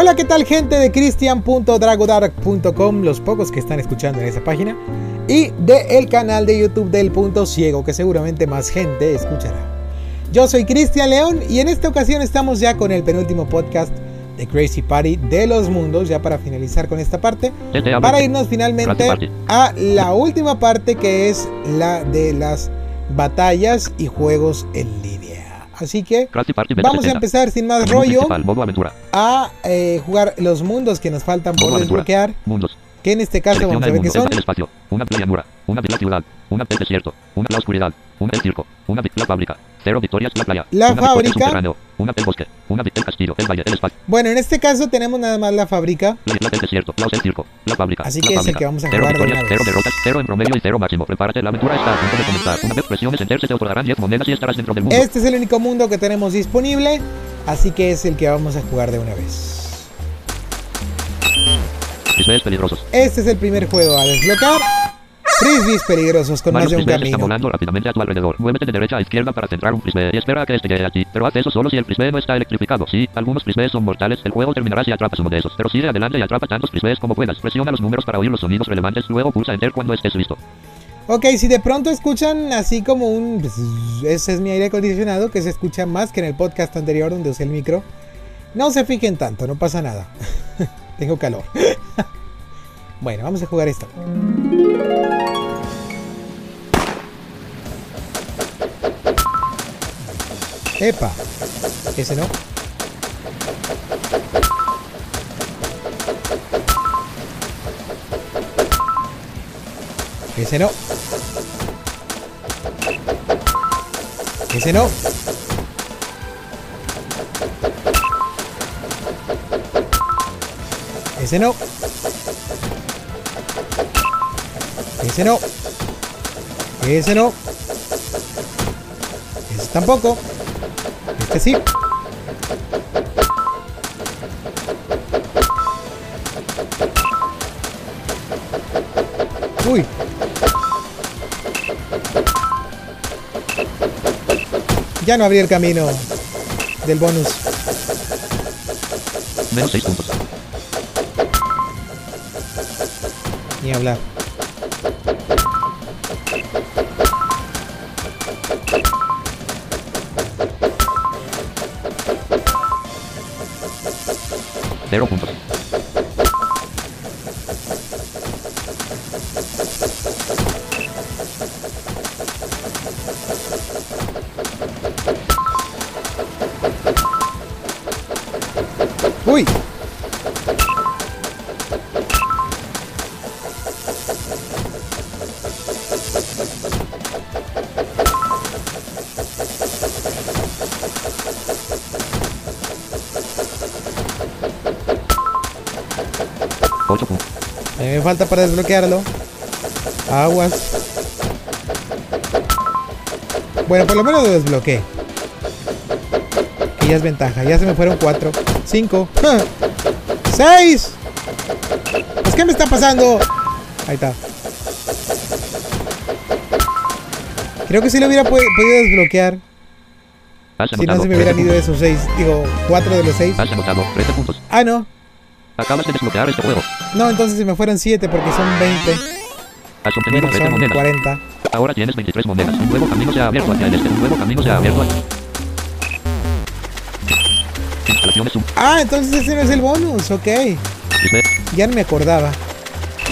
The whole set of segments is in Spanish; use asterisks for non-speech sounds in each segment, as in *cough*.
Hola, ¿qué tal gente de cristian.dragodark.com? Los pocos que están escuchando en esa página. Y del de canal de YouTube del Punto Ciego, que seguramente más gente escuchará. Yo soy Cristian León y en esta ocasión estamos ya con el penúltimo podcast de Crazy Party de los mundos, ya para finalizar con esta parte, para irnos finalmente a la última parte que es la de las batallas y juegos en línea. Así que vamos a empezar sin más rollo a eh, jugar los mundos que nos faltan por desbloquear. Mundos. Que en este caso vamos a ver qué son. Espacio, una llanura, una ciudad, una desierto, una la oscuridad, una circo, una la fábrica, cero victorias la playa. La fábrica una del bosque, una del castillo, el valle, el espacio. Bueno, en este caso tenemos nada más la fábrica. Así que es el que vamos a jugar de Una vez Este es el único mundo que tenemos disponible, así que es el que vamos a jugar de una vez. Este es el primer juego a desbloquear. Frisbees peligrosos con Varios más de un camino. Están volando rápidamente a tu alrededor. Muévete de derecha a izquierda para centrar un frisbee y espera a que este llegue a ti. Pero haz eso solo si el frisbee no está electrificado. Si algunos frisbees son mortales, el juego terminará si atrapas uno de esos. Pero sigue adelante y atrapa tantos frisbees como puedas. Presiona los números para oír los sonidos relevantes, luego pulsa enter cuando estés listo. Ok, si de pronto escuchan así como un... Pues, Ese es mi aire acondicionado que se escucha más que en el podcast anterior donde usé el micro. No se fijen tanto, no pasa nada. *laughs* Tengo calor. *laughs* bueno, vamos a jugar esto. ¡Epa! Ese no. Ese no. Ese no. Ese no. Ese no. Ese no. Ese tampoco. Este sí. Uy. Ya no abrí el camino del bonus. Menos puntos. Ni hablar. 내려본다. falta para desbloquearlo. Aguas. Bueno, por lo menos lo desbloqueé. Que ya es ventaja. Ya se me fueron 4, 5, 6. Pues, ¿qué me está pasando? Ahí está. Creo que sí lo hubiera podido desbloquear. si no se me hubieran ido esos 6. Digo, 4 de los 6. Ah, no. Acabas de desbloquear este juego. No, entonces si me fueran 7 porque son 20. Has obtenido bueno, monedas. 40. Ahora tienes 23 monedas. Un nuevo camino se ha abierto hacia el este. Un nuevo camino se ha abierto hacia... Instalaciones un... Ah, entonces ese no es el bonus, ok. Ya no me acordaba.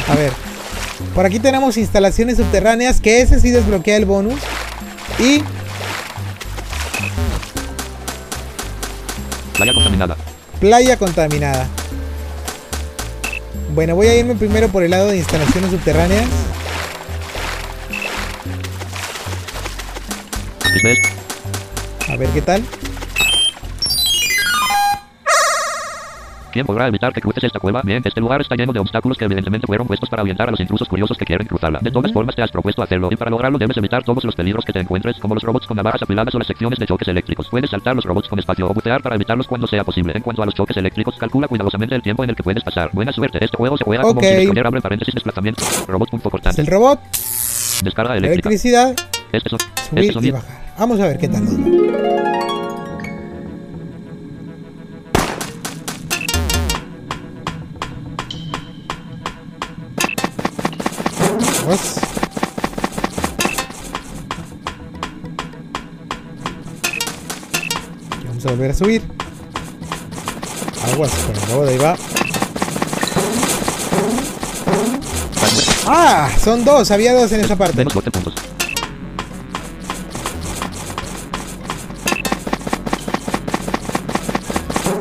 A ver. Por aquí tenemos instalaciones subterráneas, que ese sí desbloquea el bonus. Y... Playa contaminada. Playa contaminada. Bueno, voy a irme primero por el lado de instalaciones subterráneas. A ver qué tal. ¿Quién podrá evitar que cruces esta cueva? Bien, este lugar está lleno de obstáculos que evidentemente fueron puestos para orientar a los intrusos curiosos que quieren cruzarla. De todas formas te has propuesto hacerlo y para lograrlo debes evitar todos los peligros que te encuentres, como los robots con navajas afiladas o las secciones de choques eléctricos. Puedes saltar los robots con espacio o bucear para evitarlos cuando sea posible. En cuanto a los choques eléctricos, calcula cuidadosamente el tiempo en el que puedes pasar. Buena suerte, este juego se juega okay. como quieres poner abre paréntesis desplazamiento. Robot punto cortante. El robot. Descarga eléctrica. Electricidad. Este son, este son. Vamos a ver qué tal. Y vamos a volver a subir. Aguas con el lobo de ahí va. ¡Ah! Son dos, había dos en esa parte. Menos 12 puntos.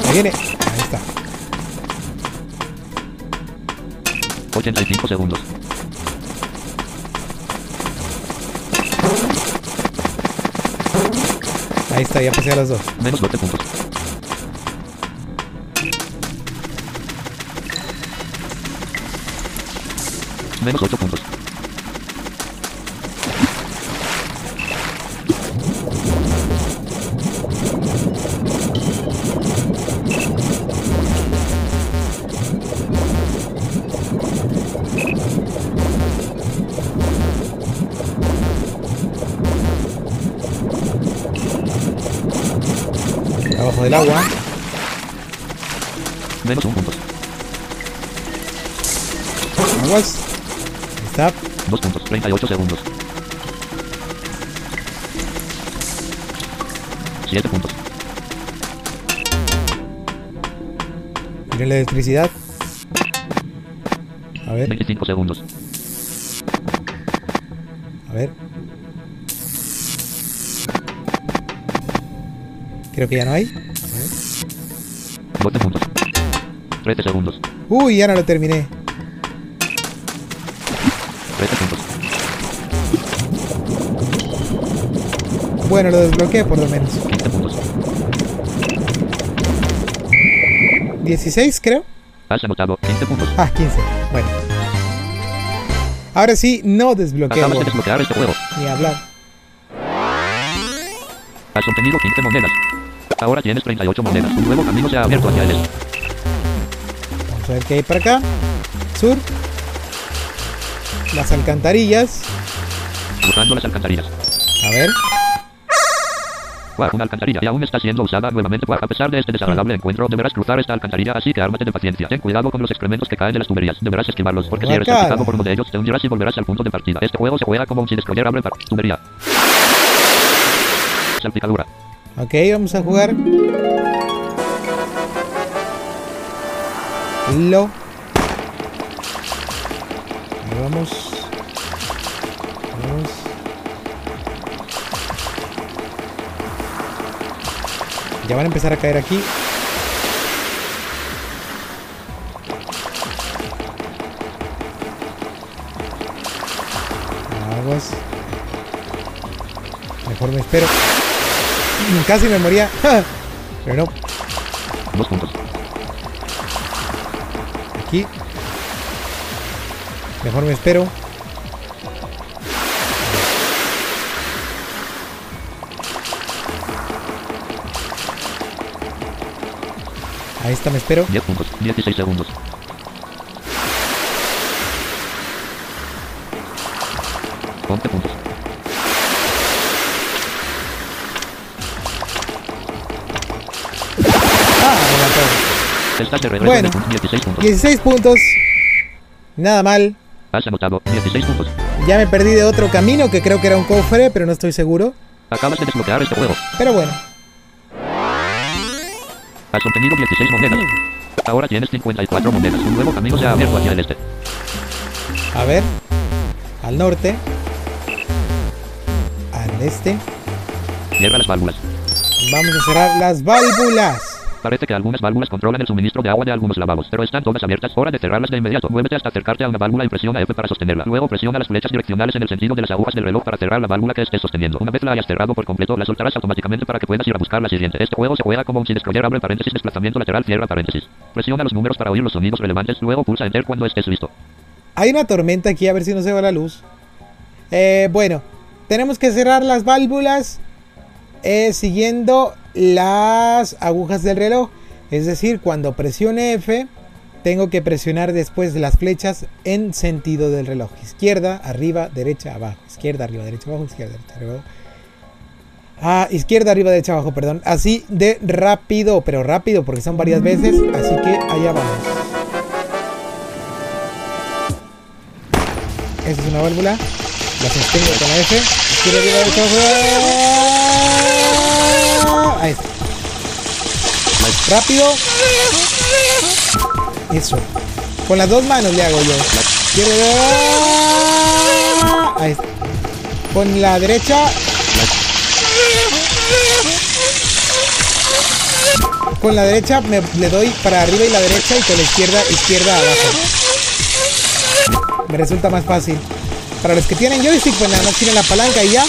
Ahí viene. Ahí está. 85 segundos. Ahí está, ya pasé a los dos. Menos 12 puntos. Menos 8 puntos. Del agua. Menos 1 punto. Aguas. Está. 2 puntos. 38 segundos. 7 puntos. Miren la electricidad. A ver, 25 segundos. a ver. Creo que ya no hay. 12 puntos. 13 segundos. Uy, ya no lo terminé. 13 puntos. Bueno, lo desbloqueé por lo menos. 15 puntos. 16 creo. Has anotado 15 puntos. Ah, 15. Bueno. Ahora sí, no desbloqueo. Acabas de desbloquear este juego. Ni hablar. Has obtenido 15 monedas. Ahora tienes 38 monedas. Un nuevo camino se ha abierto hacia el este. Vamos a ver qué hay para acá. Sur. Las alcantarillas. Buscando las alcantarillas. A ver. Guau, una alcantarilla y aún está siendo usada nuevamente. Guau, a pesar de este desagradable encuentro, deberás cruzar esta alcantarilla, así que ármate de paciencia. Ten cuidado con los excrementos que caen de las tuberías. Deberás esquivarlos, porque si eres salpicado por uno de ellos, te hundirás y volverás al punto de partida. Este juego se juega como un si descrollable para tubería. Salpicadura. Ok, vamos a jugar. Lo. Vamos. Vamos. Ya van a empezar a caer aquí. Aguas. Mejor me espero. Casi me moría. *laughs* Pero no. Dos puntos. Aquí. Mejor me espero. Ahí está, me espero. 10 puntos. 16 segundos. Once puntos. Bueno. de punto 16 puntos. 16 puntos. Nada mal. Has anotado 16 puntos. Ya me perdí de otro camino que creo que era un cofre, pero no estoy seguro. Acabas de desbloquear este juego. Pero bueno. Has obtenido 16 monedas. Ahora tienes 54 monedas. Un nuevo camino se ha abierto hacia el este. A ver. Al norte. Al este. Cierra las válvulas. Vamos a cerrar las válvulas. Parece que algunas válvulas controlan el suministro de agua de algunos lavabos, pero están todas abiertas. Hora de cerrarlas de inmediato. Muévete hasta acercarte a una válvula y presiona F para sostenerla. Luego presiona las flechas direccionales en el sentido de las agujas del reloj para cerrar la válvula que estés sosteniendo. Una vez la hayas cerrado por completo, la soltarás automáticamente para que puedas ir a buscar la siguiente. Este juego se juega como un si descroller abre paréntesis desplazamiento lateral cierra paréntesis. Presiona los números para oír los sonidos relevantes. Luego pulsa Enter cuando estés listo. Hay una tormenta aquí, a ver si no se va la luz. Eh, bueno, tenemos que cerrar las válvulas eh, siguiendo las agujas del reloj. Es decir, cuando presione F, tengo que presionar después las flechas en sentido del reloj. Izquierda, arriba, derecha, abajo. Izquierda, arriba, derecha, abajo. Izquierda, derecha, arriba, abajo. Ah, izquierda, arriba, derecha, abajo, perdón. Así de rápido, pero rápido porque son varias veces. Así que allá vamos. Esa es una válvula. La sostengo con la F. Izquierda, derecha, derecha. Ahí está. Rápido. Eso. Con las dos manos le hago yo. Está. Con la derecha. Con la derecha me, le doy para arriba y la derecha y con la izquierda, izquierda abajo. Me resulta más fácil. Para los que tienen joystick, pues nada más tienen la palanca y ya.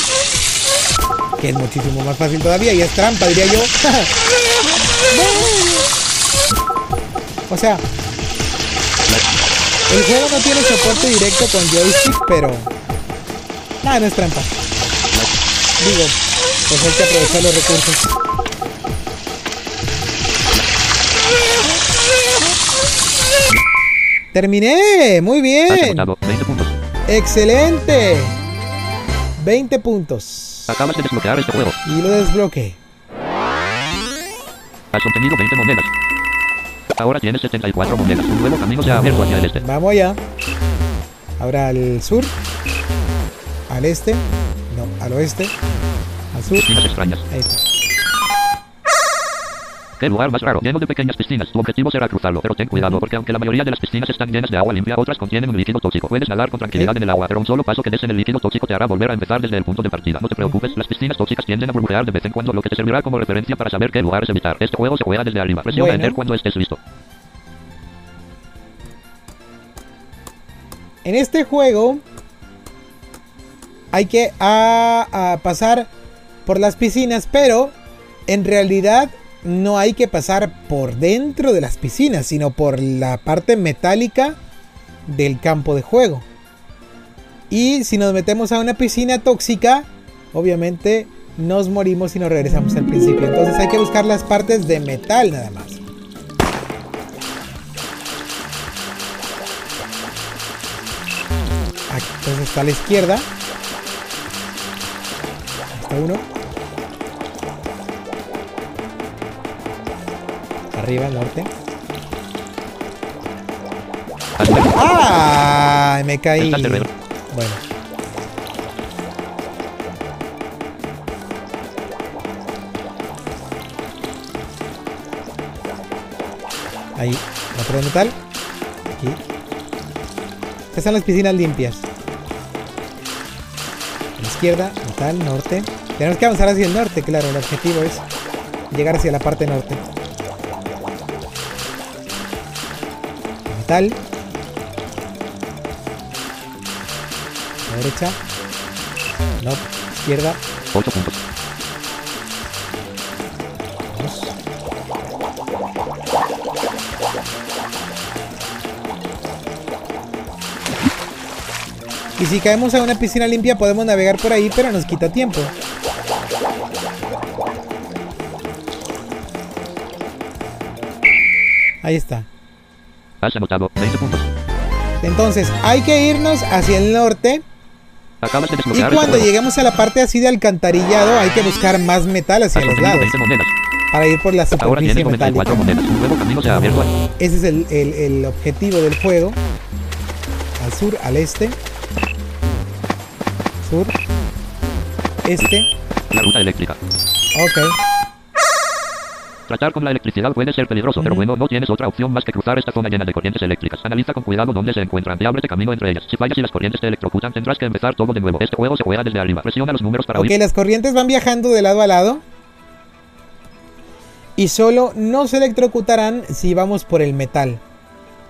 Que es muchísimo más fácil todavía y es trampa, diría yo. *laughs* o sea, el juego no tiene soporte directo con joystick, pero... Nada, no es trampa. Digo, pues hay que aprovechar los recursos. Terminé, muy bien. agotado 20 puntos. Excelente. 20 puntos. Acabas de desbloquear este juego. Y lo desbloqueé. Has obtenido 20 monedas. Ahora tienes 74 monedas. Un nuevo camino se ha abierto hacia el este. Vamos allá. Ahora al sur. Al este. No, al oeste. Al sur. Extrañas. Ahí está. Qué lugar más raro, lleno de pequeñas piscinas. Tu objetivo será cruzarlo, pero ten cuidado porque aunque la mayoría de las piscinas están llenas de agua limpia, otras contienen un líquido tóxico. Puedes nadar con tranquilidad en el agua, pero un solo paso que des en el líquido tóxico te hará volver a empezar desde el punto de partida. No te preocupes, las piscinas tóxicas tienden a burbujear de vez en cuando, lo que te servirá como referencia para saber qué lugares evitar. Este juego se juega desde arriba. Presiona Bueno. enter cuando estés listo. En este juego hay que a- a pasar por las piscinas, pero en realidad no hay que pasar por dentro de las piscinas, sino por la parte metálica del campo de juego. Y si nos metemos a una piscina tóxica, obviamente nos morimos y nos regresamos al principio. Entonces hay que buscar las partes de metal nada más. Entonces está a la izquierda. Uno. Arriba, norte. Has vuelto. ¡Ah! Me caí. Bueno. Ahí, otro de metal. Aquí. Estas son las piscinas limpias. A la izquierda, metal, norte. Tenemos que avanzar hacia el norte, claro. El objetivo es llegar hacia la parte norte. La derecha. No, izquierda. 8 puntos. Vamos. Y si caemos a una piscina limpia podemos navegar por ahí, pero nos quita tiempo. Ahí está. Has anotado 20 puntos. Entonces hay que irnos hacia el norte. Acabas de Y desbloquear cuando juego. lleguemos a la parte así de alcantarillado hay que buscar más metal hacia los lados. 20 monedas. Para ir por la superficie tienes 94 metálica. Ese es el, el- el objetivo del juego. Al sur, al este. Sur. Este. la ruta eléctrica. Ok. Tratar con la electricidad puede ser peligroso, pero bueno, no tienes otra opción más que cruzar esta zona llena de corrientes eléctricas. Analiza con cuidado dónde se encuentran y ábrete camino entre ellas. Si fallas y las corrientes te electrocutan, tendrás que empezar todo de nuevo. Este juego se juega desde arriba. Presiona los números para Ok, oír. las corrientes van viajando de lado a lado. Y solo no se electrocutarán si vamos por el metal.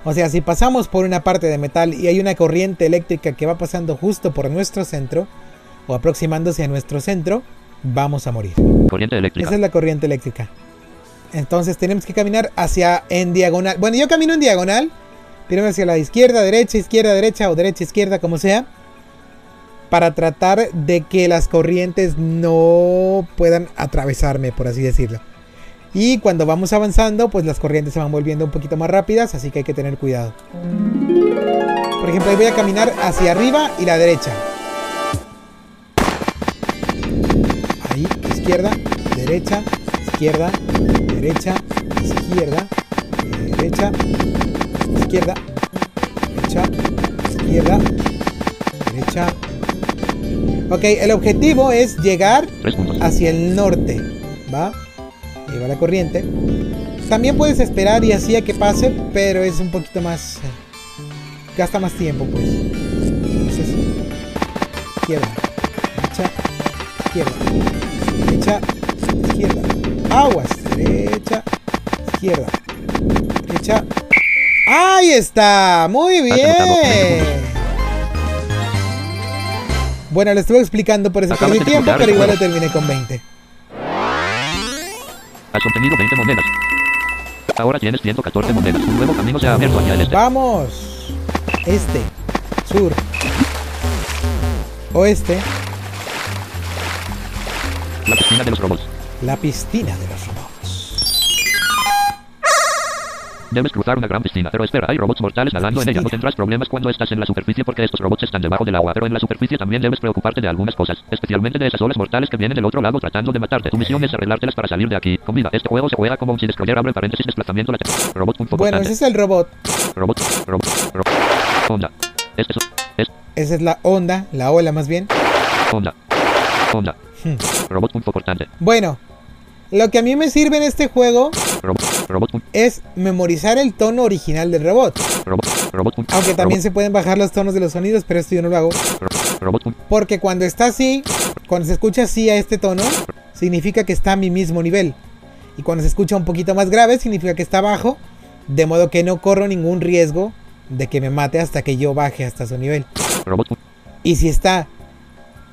O sea, si pasamos por una parte de metal y hay una corriente eléctrica que va pasando justo por nuestro centro, o aproximándose a nuestro centro, vamos a morir. Corriente eléctrica. Esa es la corriente eléctrica. Entonces tenemos que caminar hacia en diagonal. Bueno, yo camino en diagonal. Primero hacia la izquierda, derecha, izquierda, derecha o derecha, izquierda, como sea. Para tratar de que las corrientes no puedan atravesarme, por así decirlo. Y cuando vamos avanzando, pues las corrientes se van volviendo un poquito más rápidas, así que hay que tener cuidado. Por ejemplo, ahí voy a caminar hacia arriba y la derecha. Ahí, izquierda, derecha, izquierda, derecha, izquierda, derecha, izquierda, derecha, izquierda, Ok, el objetivo es llegar 3 puntos. hacia el norte, ¿va? Ahí va la corriente. También puedes esperar y así a que pase, pero es un poquito más... Gasta más tiempo, pues. Entonces, izquierda, derecha, izquierda, derecha, izquierda. Aguas, derecha, izquierda, derecha. ¡Ahí está! ¡Muy bien! Bueno, le estuve explicando por perdí de tiempo, pero igual lo terminé con 20. Has obtenido 20 monedas. Ahora tienes 114 monedas. Un nuevo camino se ha abierto hacia el este. Vamos. Este, sur, oeste, La piscina de los robots. La piscina de los robots. Debes cruzar una gran piscina, pero espera, hay robots mortales nadando en ella. No tendrás problemas cuando estás en la superficie porque estos robots están debajo del agua, pero en la superficie también debes preocuparte de algunas cosas, especialmente de esas olas mortales que vienen del otro lado tratando de matarte. Tu misión es arreglártelas para salir de aquí. Con vida, este juego se juega como un si destroyer abre paréntesis desplazamiento lateral. Robot punto Bueno, ese es el robot. Robot, robot, robot. Onda. Este es, es Esa es la onda, la ola más bien. onda. Onda. Hmm. Robot punto importante. Bueno, lo que a mí me sirve en este juego es memorizar el tono original del robot. Aunque también se pueden bajar los tonos de los sonidos, pero esto yo no lo hago. Porque cuando está así, cuando se escucha así a este tono, significa que está a mi mismo nivel. Y cuando se escucha un poquito más grave, significa que está bajo. De modo que no corro ningún riesgo de que me mate hasta que yo baje hasta su nivel. Y si está...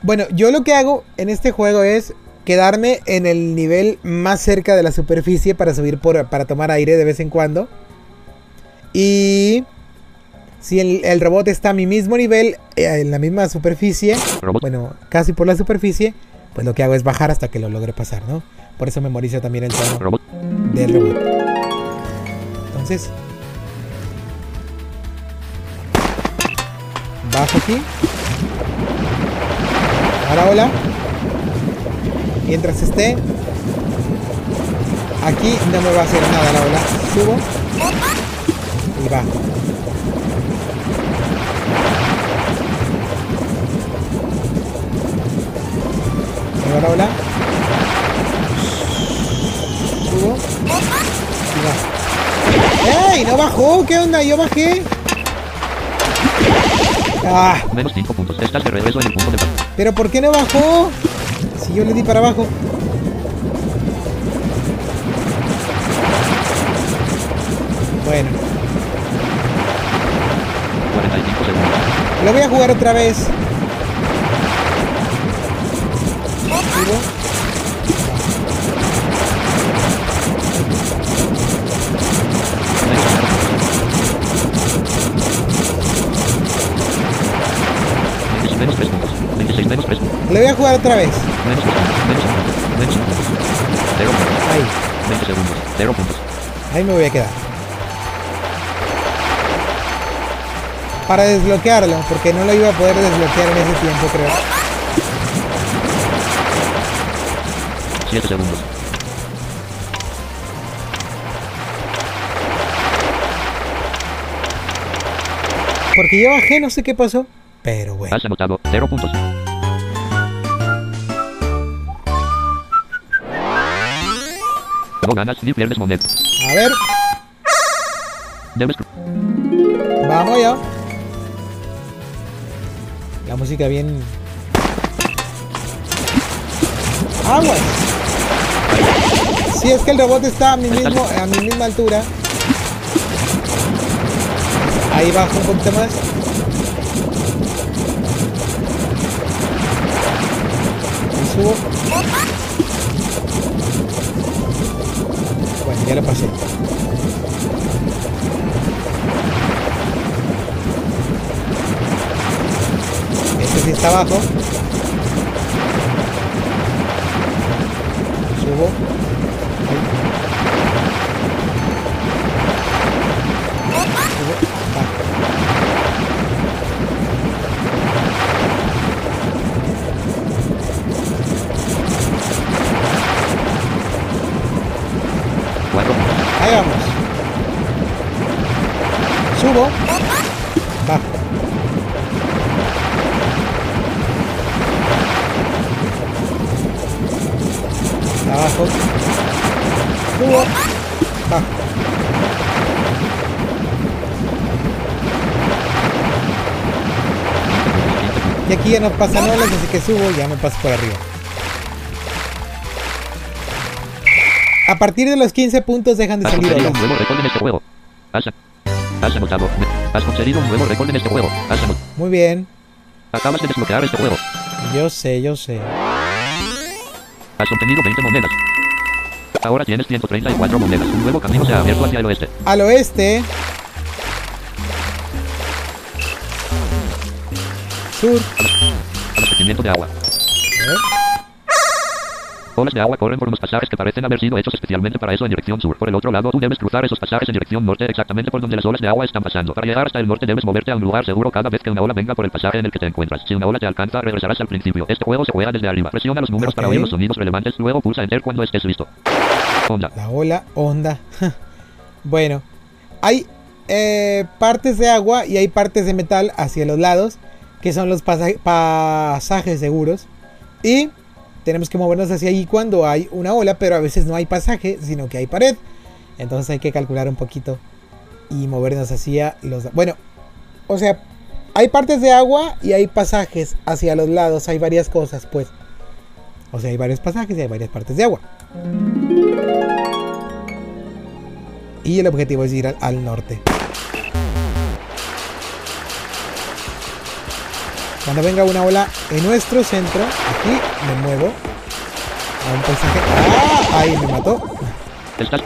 Bueno, yo lo que hago en este juego es quedarme en el nivel más cerca de la superficie para subir por, para tomar aire de vez en cuando. Y si el, el robot está a mi mismo nivel, eh, en la misma superficie, robot, bueno, casi por la superficie, pues lo que hago es bajar hasta que lo logre pasar, ¿no? Por eso memorizo también el tono robot, del robot. Entonces, bajo aquí. Ahora hola. Mientras esté aquí no me va a hacer nada la ola. Subo y bajo. Va la ola. Subo y bajo. ¡Ey! ¡No bajó! ¿Qué onda? Yo bajé. Ah, menos 5 puntos. Estás de regreso en el punto de pero ¿por qué no bajó? Si yo le di para abajo. Bueno, 45 segundos. lo voy a jugar otra vez. Menos 3 puntos. Lo voy a jugar otra vez. Menos 2 puntos. Menos 1 punto. Menos 1 puntos. 0 puntos. Ahí. 20 segundos. 0 puntos. Ahí me voy a quedar. Para desbloquearlo, porque no lo iba a poder desbloquear en ese tiempo, creo. 7 segundos. Porque yo bajé, no sé qué pasó. Pero bueno. Has anotado 0 puntos. No ganas ni pierdes monedas. A ver, Debes vamos ya. La música bien. Aguas. Si es que el robot está a mi mismo, a mi misma altura. Ahí bajo un poquito más. Y subo. Ya lo pasé. Este sí está abajo. Subo. Ya no pasan olas, así que subo y ya me paso por arriba. A partir de los 15 puntos dejan de Has salir olas. un nuevo récord en este juego. Has, has anotado. Has conseguido un nuevo récord en este juego. Has anot- Muy bien. Acabas de desbloquear este juego. Yo sé, yo sé. Has obtenido 20 monedas. Ahora tienes 134 monedas. Un nuevo camino se ha abierto hacia el oeste. Al oeste. Sur. Abastecimiento de agua. Olas de agua corren por unos pasajes que parecen haber sido hechos especialmente para eso en dirección sur. Por el otro lado, tú debes cruzar esos pasajes en dirección norte exactamente por donde las olas de agua están pasando. Para llegar hasta el norte debes moverte a un lugar seguro cada vez que una ola venga por el pasaje en el que te encuentras. Si una ola te alcanza, regresarás al principio. Este juego se juega desde arriba. Presiona los números para Ok. oír los sonidos relevantes, luego pulsa enter cuando estés listo. Onda. La ola, onda. *laughs* bueno, hay eh, partes de agua y hay partes de metal hacia los lados, que son los pasa- pasajes seguros. Y tenemos que movernos hacia ahí cuando hay una ola, pero a veces no hay pasaje, sino que hay pared. Entonces hay que calcular un poquito y movernos hacia los... Bueno, o sea, hay partes de agua y hay pasajes hacia los lados, hay varias cosas, pues. O sea, hay varios pasajes y hay varias partes de agua. Y el objetivo es ir al norte. Cuando venga una ola en nuestro centro, aquí me muevo a un paisaje. ¡Ah! Ahí me mató. Estás.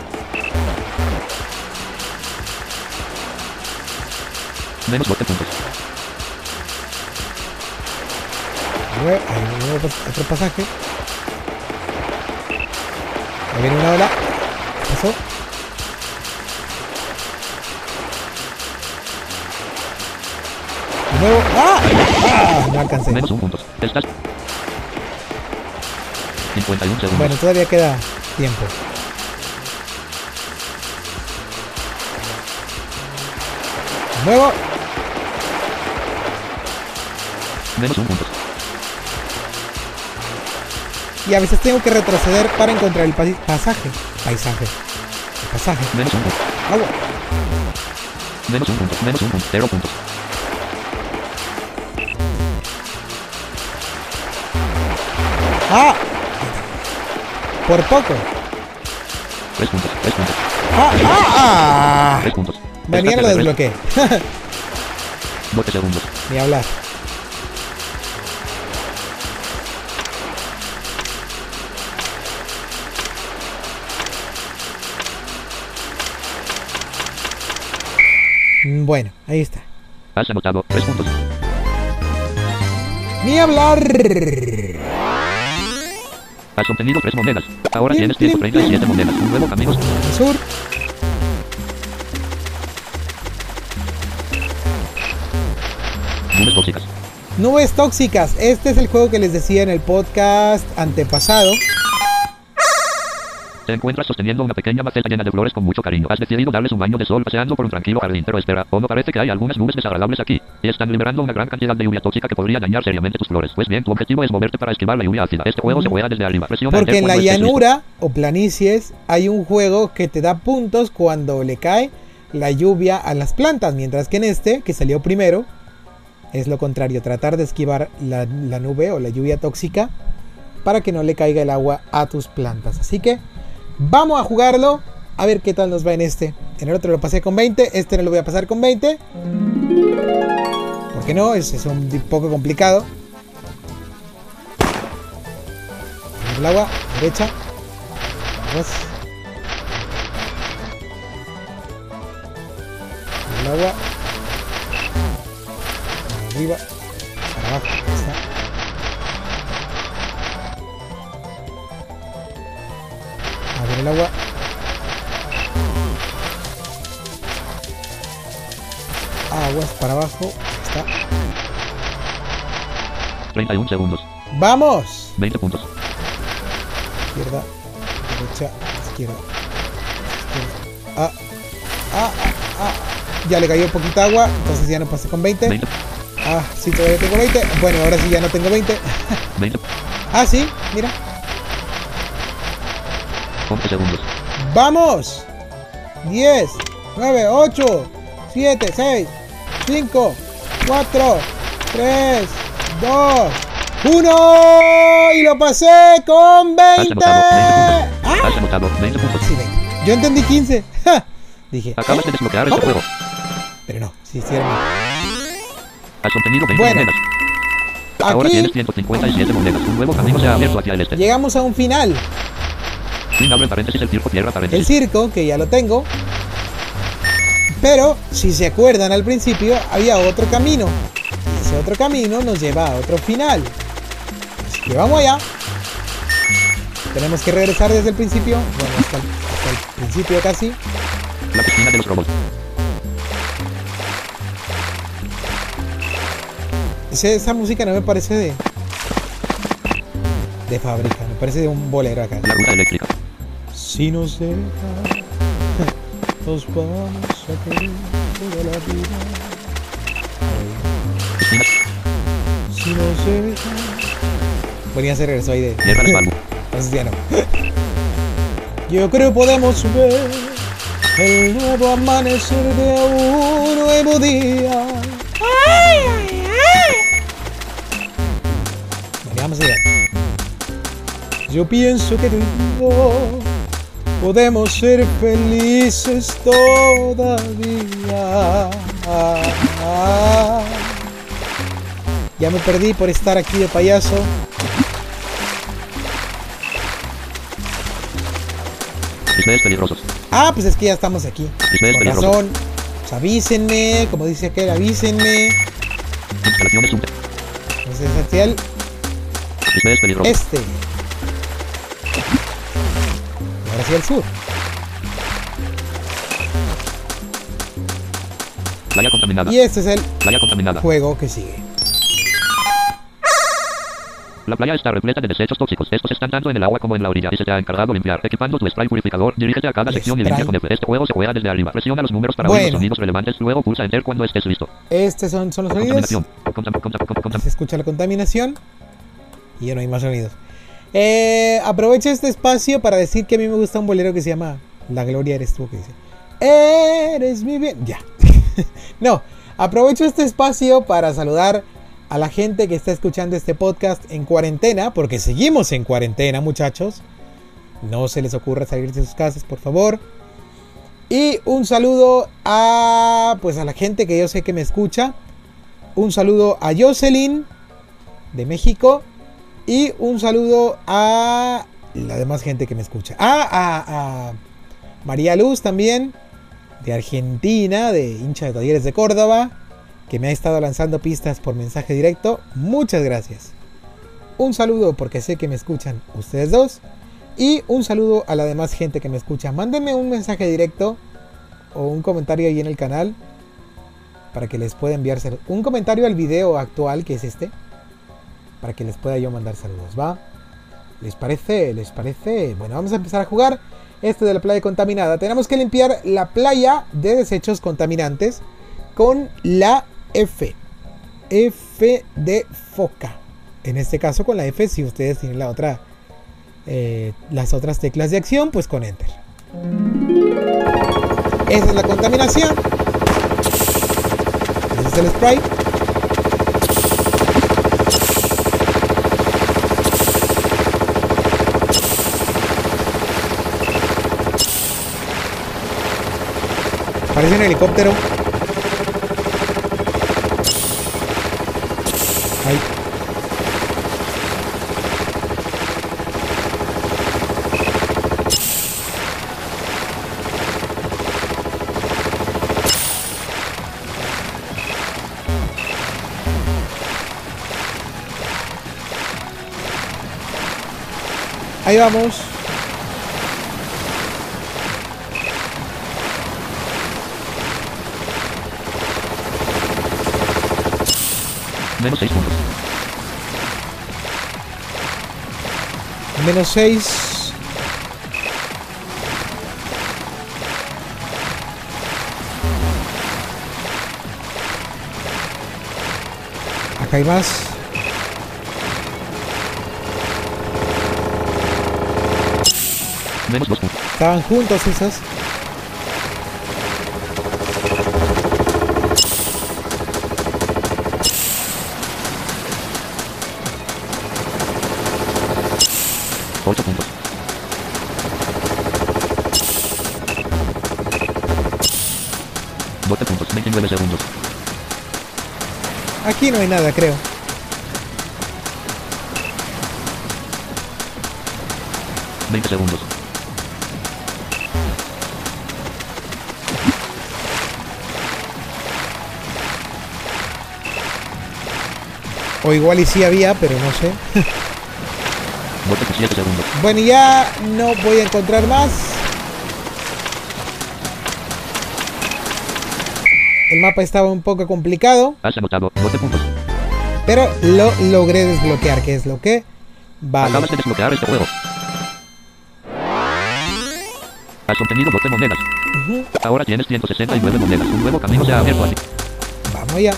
Menos 12 puntos. Ahí me muevo otro pasaje. Ahí viene una ola. Pasó. De nuevo. ¡Ah! ¡Ah! No alcancé. Menos un puntos. Estás. 51 segundos. Bueno, todavía queda tiempo. De nuevo. Menos un puntos. Y a veces tengo que retroceder para encontrar el pasaje. Paisaje. El pasaje. Menos un punto. Agua. Menos un punto. Menos un punto. Cero puntos. ¡Ah! Por poco. Tres puntos. Tres puntos. ¡Ah! ¡Ah! ¡Ah! Tres puntos. Venía lo desbloqueé. tres- 12 *laughs* segundos. Ni hablar. Mm, Bueno, ahí está. Has anotado. Tres puntos. Ni hablar. Has obtenido tres monedas. Ahora Plim, tienes plim, 137 monedas. Un nuevo camino. Sur. Nubes tóxicas. Nubes tóxicas. Este es el juego que les decía en el podcast antepasado. Te encuentras sosteniendo una pequeña maceta llena de flores con mucho cariño. Has decidido darles un baño de sol paseando por un tranquilo jardín. Pero espera, o no parece que hay algunas nubes desagradables aquí. Y están liberando una gran cantidad de lluvia tóxica que podría dañar seriamente tus flores. Pues bien, tu objetivo es moverte para esquivar la lluvia ácida. Este juego se juega desde arriba. Presiona Porque en la listo. llanura o planicies hay un juego que te da puntos cuando le cae la lluvia a las plantas. Mientras que en este, que salió primero, es lo contrario. Tratar de esquivar la, la nube o la lluvia tóxica para que no le caiga el agua a tus plantas. Así que vamos a jugarlo. A ver qué tal nos va en este. En el otro lo pasé con 20. Este no lo voy a pasar con 20. Porque no, es, es un poco complicado. El agua, derecha. Vamos. El agua. Arriba. Para abajo. El agua. Aguas para abajo. Está. 31 segundos. ¡Vamos! 20 puntos. Izquierda, derecha, izquierda. izquierda. Ah, ah, ah, ah. Ya le cayó poquita agua, entonces ya no pasé con 20. 20. Ah, sí, todavía tengo 20. Bueno, ahora sí ya no tengo 20. 20. *laughs* Ah, sí, mira. 11 segundos. ¡Vamos! 10, 9, 8, 7, 6, 5, 4, 3, 2, 1 y lo pasé con 20. Has anotado 20 puntos. Has anotado 20 puntos. Sí, 20. Yo entendí 15. *laughs* Ja. Dije, Acabas ¿eh? de desbloquear este ¿Cómo? juego. pero no, sí, sí mío. Has obtenido 20 Bueno. monedas. Ahora Aquí tienes 157 monedas. Un nuevo camino se ha abierto hacia el este. llegamos a un final. Sin abre paréntesis el circo cierra El paréntesis. circo, que ya lo tengo. Pero, si se acuerdan al principio, había otro camino. Y ese otro camino nos lleva a otro final. Así que vamos allá. Tenemos que regresar desde el principio. Bueno, hasta el, hasta el principio casi. La piscina de los robots. Esa música no me parece de... De fábrica, me parece de un bolero acá. La ruta eléctrica. Si nos deja, *laughs* nos vamos a querer toda la vida. Si nos deja. Ponía a hacer eso ahí de. *laughs* Entonces ya no. Yo creo podemos ver el nuevo amanecer de un nuevo día. Bueno, vamos allá. Yo pienso que tú podemos ser felices todavía. Ya me perdí por estar aquí de payaso. Peligrosos. Ah, pues es que ya estamos aquí. Con razón. Pues avísenme, como dice aquel, avísenme. Instalaciones subte. Entonces este. Hacia el sur. Playa contaminada. Y este es el Playa contaminada. juego que sigue. La playa está repleta de desechos tóxicos. Estos están tanto en el agua como en la orilla y se te ha encargado limpiar. Equipando tu spray purificador, dirígete a cada El sección y limpia con F. Este juego se juega desde arriba. Presiona los números para oír Bueno. los sonidos relevantes. Luego pulsa Enter cuando estés listo. Estos son, son los sonidos. Contaminación. Se escucha la contaminación. Y ya no hay más sonidos. Eh, aprovecho este espacio para decir que a mí me gusta un bolero que se llama La Gloria eres tú, que dice. Eres mi bien. Ya. *laughs* no, aprovecho este espacio para saludar a la gente que está escuchando este podcast en cuarentena, porque seguimos en cuarentena, muchachos. No se les ocurra salir de sus casas, por favor. Y un saludo a pues a la gente que yo sé que me escucha. Un saludo a Jocelyn de México y un saludo a la demás gente que me escucha. Ah, a, María Luz también de Argentina, de hincha de Talleres de Córdoba, que me ha estado lanzando pistas por mensaje directo. Muchas gracias. Un saludo porque sé que me escuchan ustedes dos. Y un saludo a la demás gente que me escucha. Mándenme un mensaje directo o un comentario ahí en el canal para que les pueda enviar saludos. Un comentario al video actual que es este para que les pueda yo mandar saludos, ¿va? ¿Les parece? ¿Les parece? Bueno, vamos a empezar a jugar este de la playa contaminada. Tenemos que limpiar la playa de desechos contaminantes con la F. F de foca. En este caso con la F, si ustedes tienen la otra, eh, las otras teclas de acción, pues con Enter. Esa es la contaminación. Ese es el spray. Parece un helicóptero. Ahí. Ahí vamos. Menos 6. Acá hay más. Estaban juntas esas. 8 puntos. Bote puntos, 29 segundos. Aquí no hay nada, creo. Veinte segundos. O igual y sí había, pero no sé. *laughs* Segundos. Bueno, ya no voy a encontrar más. El mapa estaba un poco complicado, Has anotado 12 puntos. pero lo logré desbloquear, que es lo que vale. Acabas de desbloquear este juego. Has obtenido 12 monedas. Ujú. Ahora tienes 169 monedas. Un nuevo camino se ha abierto a ti. Vamos allá.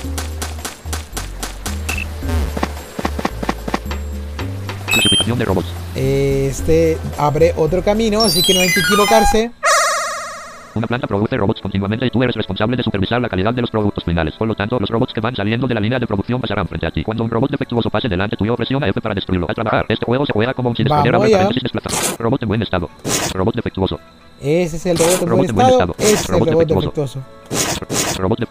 De robots. Este abre otro camino, así que no hay que equivocarse. Una planta produce robots continuamente y tú eres responsable de supervisar la calidad de los productos finales. Por lo tanto, los robots que van saliendo de la línea de producción pasarán frente a ti. Cuando un robot defectuoso pase delante tuyo, presiona F para destruirlo. A trabajar. Este juego se juega como si dispusiera Vamos de allá. paréntesis desplazado. Robot en buen estado. Robot defectuoso. Ese es el robot en buen Robot en buen estado. estado. Ese es el Robot defectuoso. defectuoso. Robot de...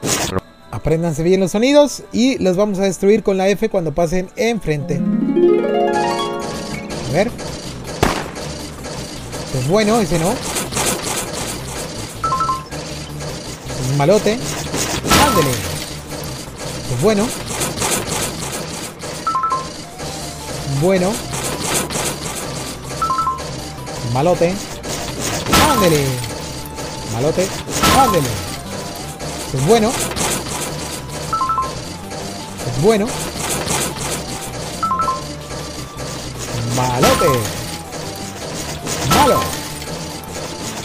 Apréndanse bien los sonidos y los vamos a destruir con la F cuando pasen enfrente. A ver. Pues bueno, ese no. Es malote. Ándele. Pues bueno. Bueno. Malote. Ándele. Malote. Ándele. Pues bueno. Pues bueno. Malote. Malo.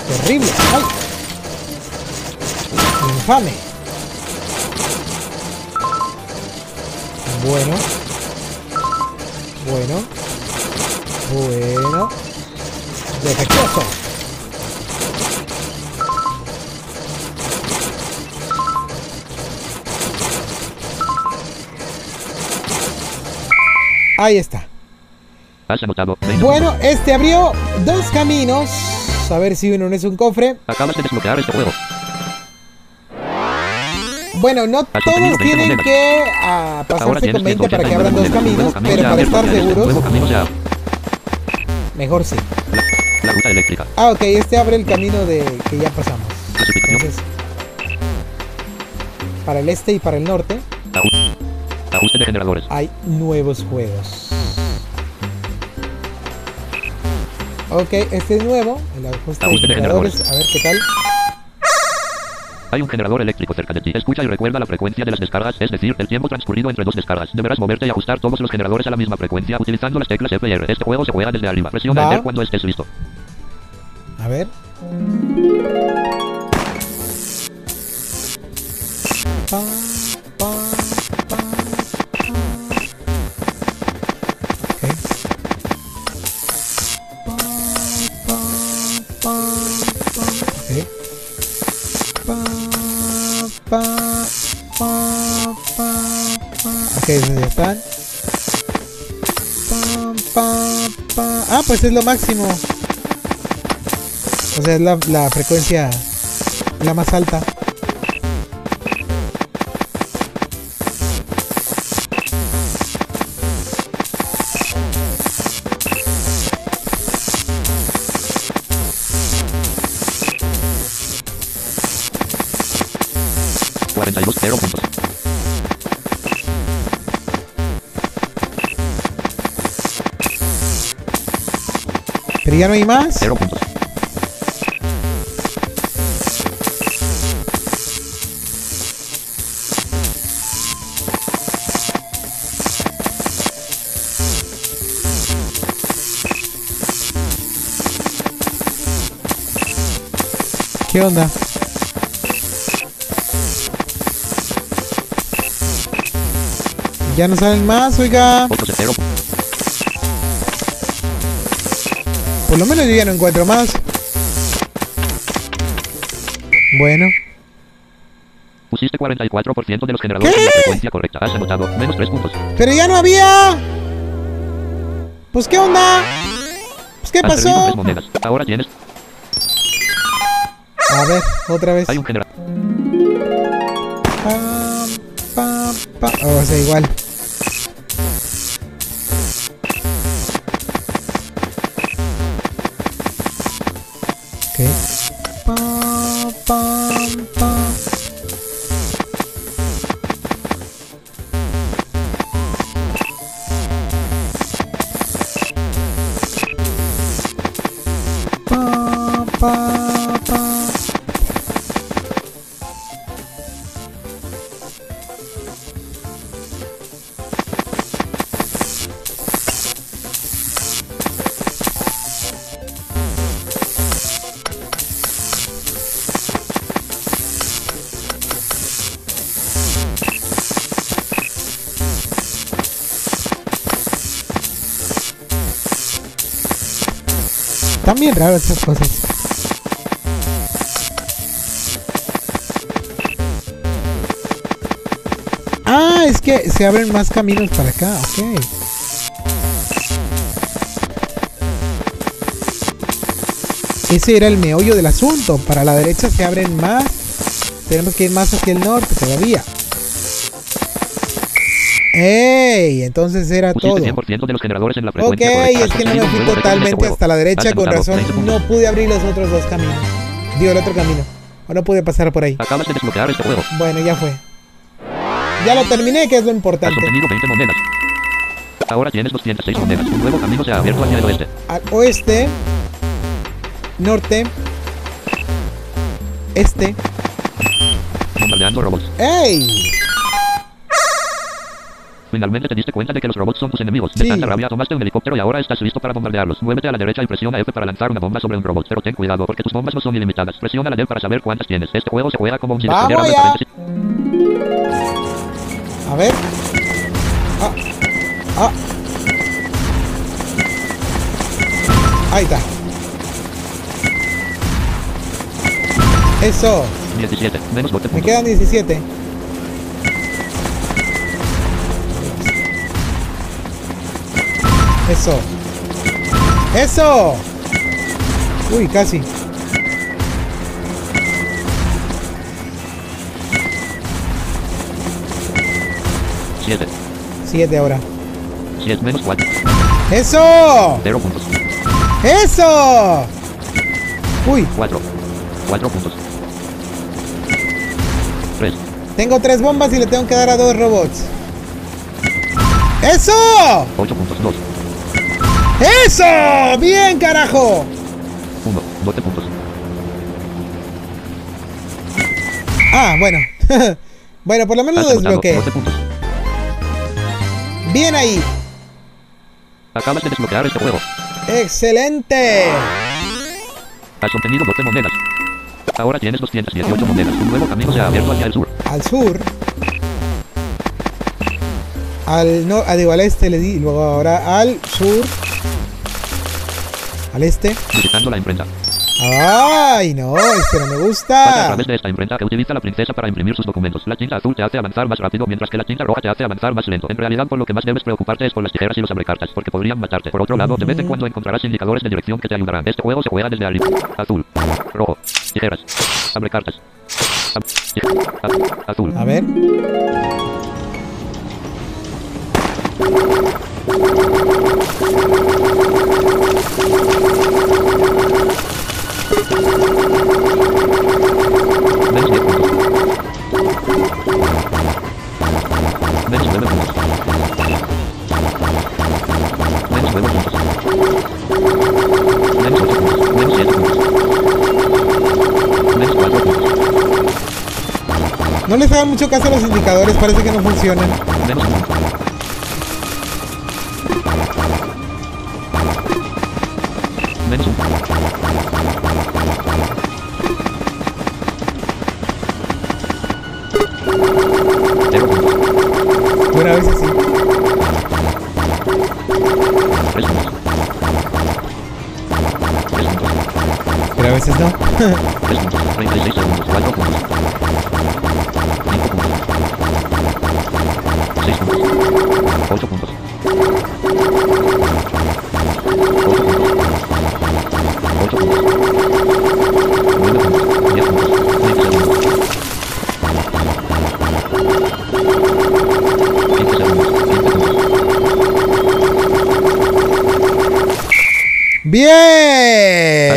Terrible. Infame. Bueno. Bueno. Bueno. Defectuoso. Ahí está. Has anotado 20 Bueno, este abrió dos caminos. A ver si uno no es un cofre. Acabas de desbloquear este juego. Bueno, no Has todos 20 tienen que Ahora pasarse con 20 para que 189 abran dos caminos, camino pero para estar este seguros, mejor sí. La, la ruta eléctrica. Ah, ok, este abre el camino de que ya pasamos. Entonces, para el este y para el norte Aju- Ajuste de generadores. hay nuevos juegos. Ok, este es nuevo, el ajuste de generadores. A ver qué tal. Hay un generador eléctrico cerca de ti. Escucha y recuerda la frecuencia de las descargas, es decir, el tiempo transcurrido entre dos descargas. Deberás moverte y ajustar todos los generadores a la misma frecuencia utilizando las teclas F y R. Este juego se juega desde arriba. Presiona Va. Enter cuando estés listo. A ver. Pa, pa. Ok, ya están. Pa, pa. Ah, pues es lo máximo. O sea, es la frecuencia la más alta. Cuarenta y dos, cero puntos. Pero ya no hay más. Cero puntos. ¿Qué onda? Ya no salen más, oiga. Por lo menos yo ya no encuentro más. Bueno. Pusiste 44% de los generadores en la frecuencia correcta. Has anotado menos 3 puntos. Pero ya no había. Pues qué onda. Pues qué pasó. 3 monedas. Ahora tienes. A ver, otra vez. Hay un generador. Pam, pam, pam. Oh, o sea, igual. Bien esas cosas. Ah, es que se abren más caminos para acá, ok. Ese era el meollo del asunto. Para la derecha se abren más. Tenemos que ir más hacia el norte todavía. ¡Ey! Entonces era todo. Pusiste 100% de los generadores en la Ok, es Has que no me fui totalmente hasta la derecha, Has con razón 20 puntos. no pude abrir los otros dos caminos. Digo, el otro camino. O no pude pasar por ahí. Acabas de desbloquear este juego. Bueno, ya fue. Ya lo terminé, que es lo Has importante. obtenido 20 monedas. Ahora tienes 206 monedas. Un nuevo camino se ha abierto hacia el oeste. Al oeste, norte, este. Bombardeando robots. ¡Ey! Finalmente te diste cuenta de que los robots son tus enemigos. Sí. De tanta rabia tomaste un helicóptero y ahora estás listo para bombardearlos. Muévete a la derecha y presiona F para lanzar una bomba sobre un robot. Pero ten cuidado porque tus bombas no son ilimitadas. Presiona la D para saber cuántas tienes. Este juego se juega como un ¡Vamos ya! A ver. Ah. Ah. Ahí está. Eso. 17. Menos 12 Me quedan 17. Eso. Eso. Uy, casi. Siete. 7 ahora. 7 menos 4. Eso. 0 puntos. Eso. Uy, 4. 4 puntos. 3. tengo tres bombas y le tengo que dar a dos robots. Eso. 8 puntos. 2. Eso. Bien, carajo. 1. 12 puntos. Ah, bueno. *laughs* bueno, por lo menos lo desbloqueé. 12 puntos. Bien ahí. Acabas de desbloquear este juego. Excelente. Has obtenido 12 monedas. Ahora tienes 218 monedas. Un nuevo camino se ha abierto hacia el sur. Al sur. Al no, digo, al este le di, luego ahora al sur. Al este. Visitando la imprenta. Ay, no, este no me Pasa a gusta. través de esta imprenta que utiliza la princesa para imprimir sus documentos. La tinta azul te hace avanzar más rápido, mientras que la tinta roja te hace avanzar más lento. En realidad, por lo que más debes preocuparte es por las tijeras y los abrecartas, porque podrían matarte. Por otro lado, de vez en cuando encontrarás indicadores de dirección que te ayudarán. Este juego se juega desde arriba. Azul. Rojo. Tijeras. Abrecartas. Ab- tije- a- azul. A ver. No les hagan mucho caso a los indicadores, parece que no funcionan. Tres puntos. Tres puntos. Pero a veces no. 3 *laughs* Bien.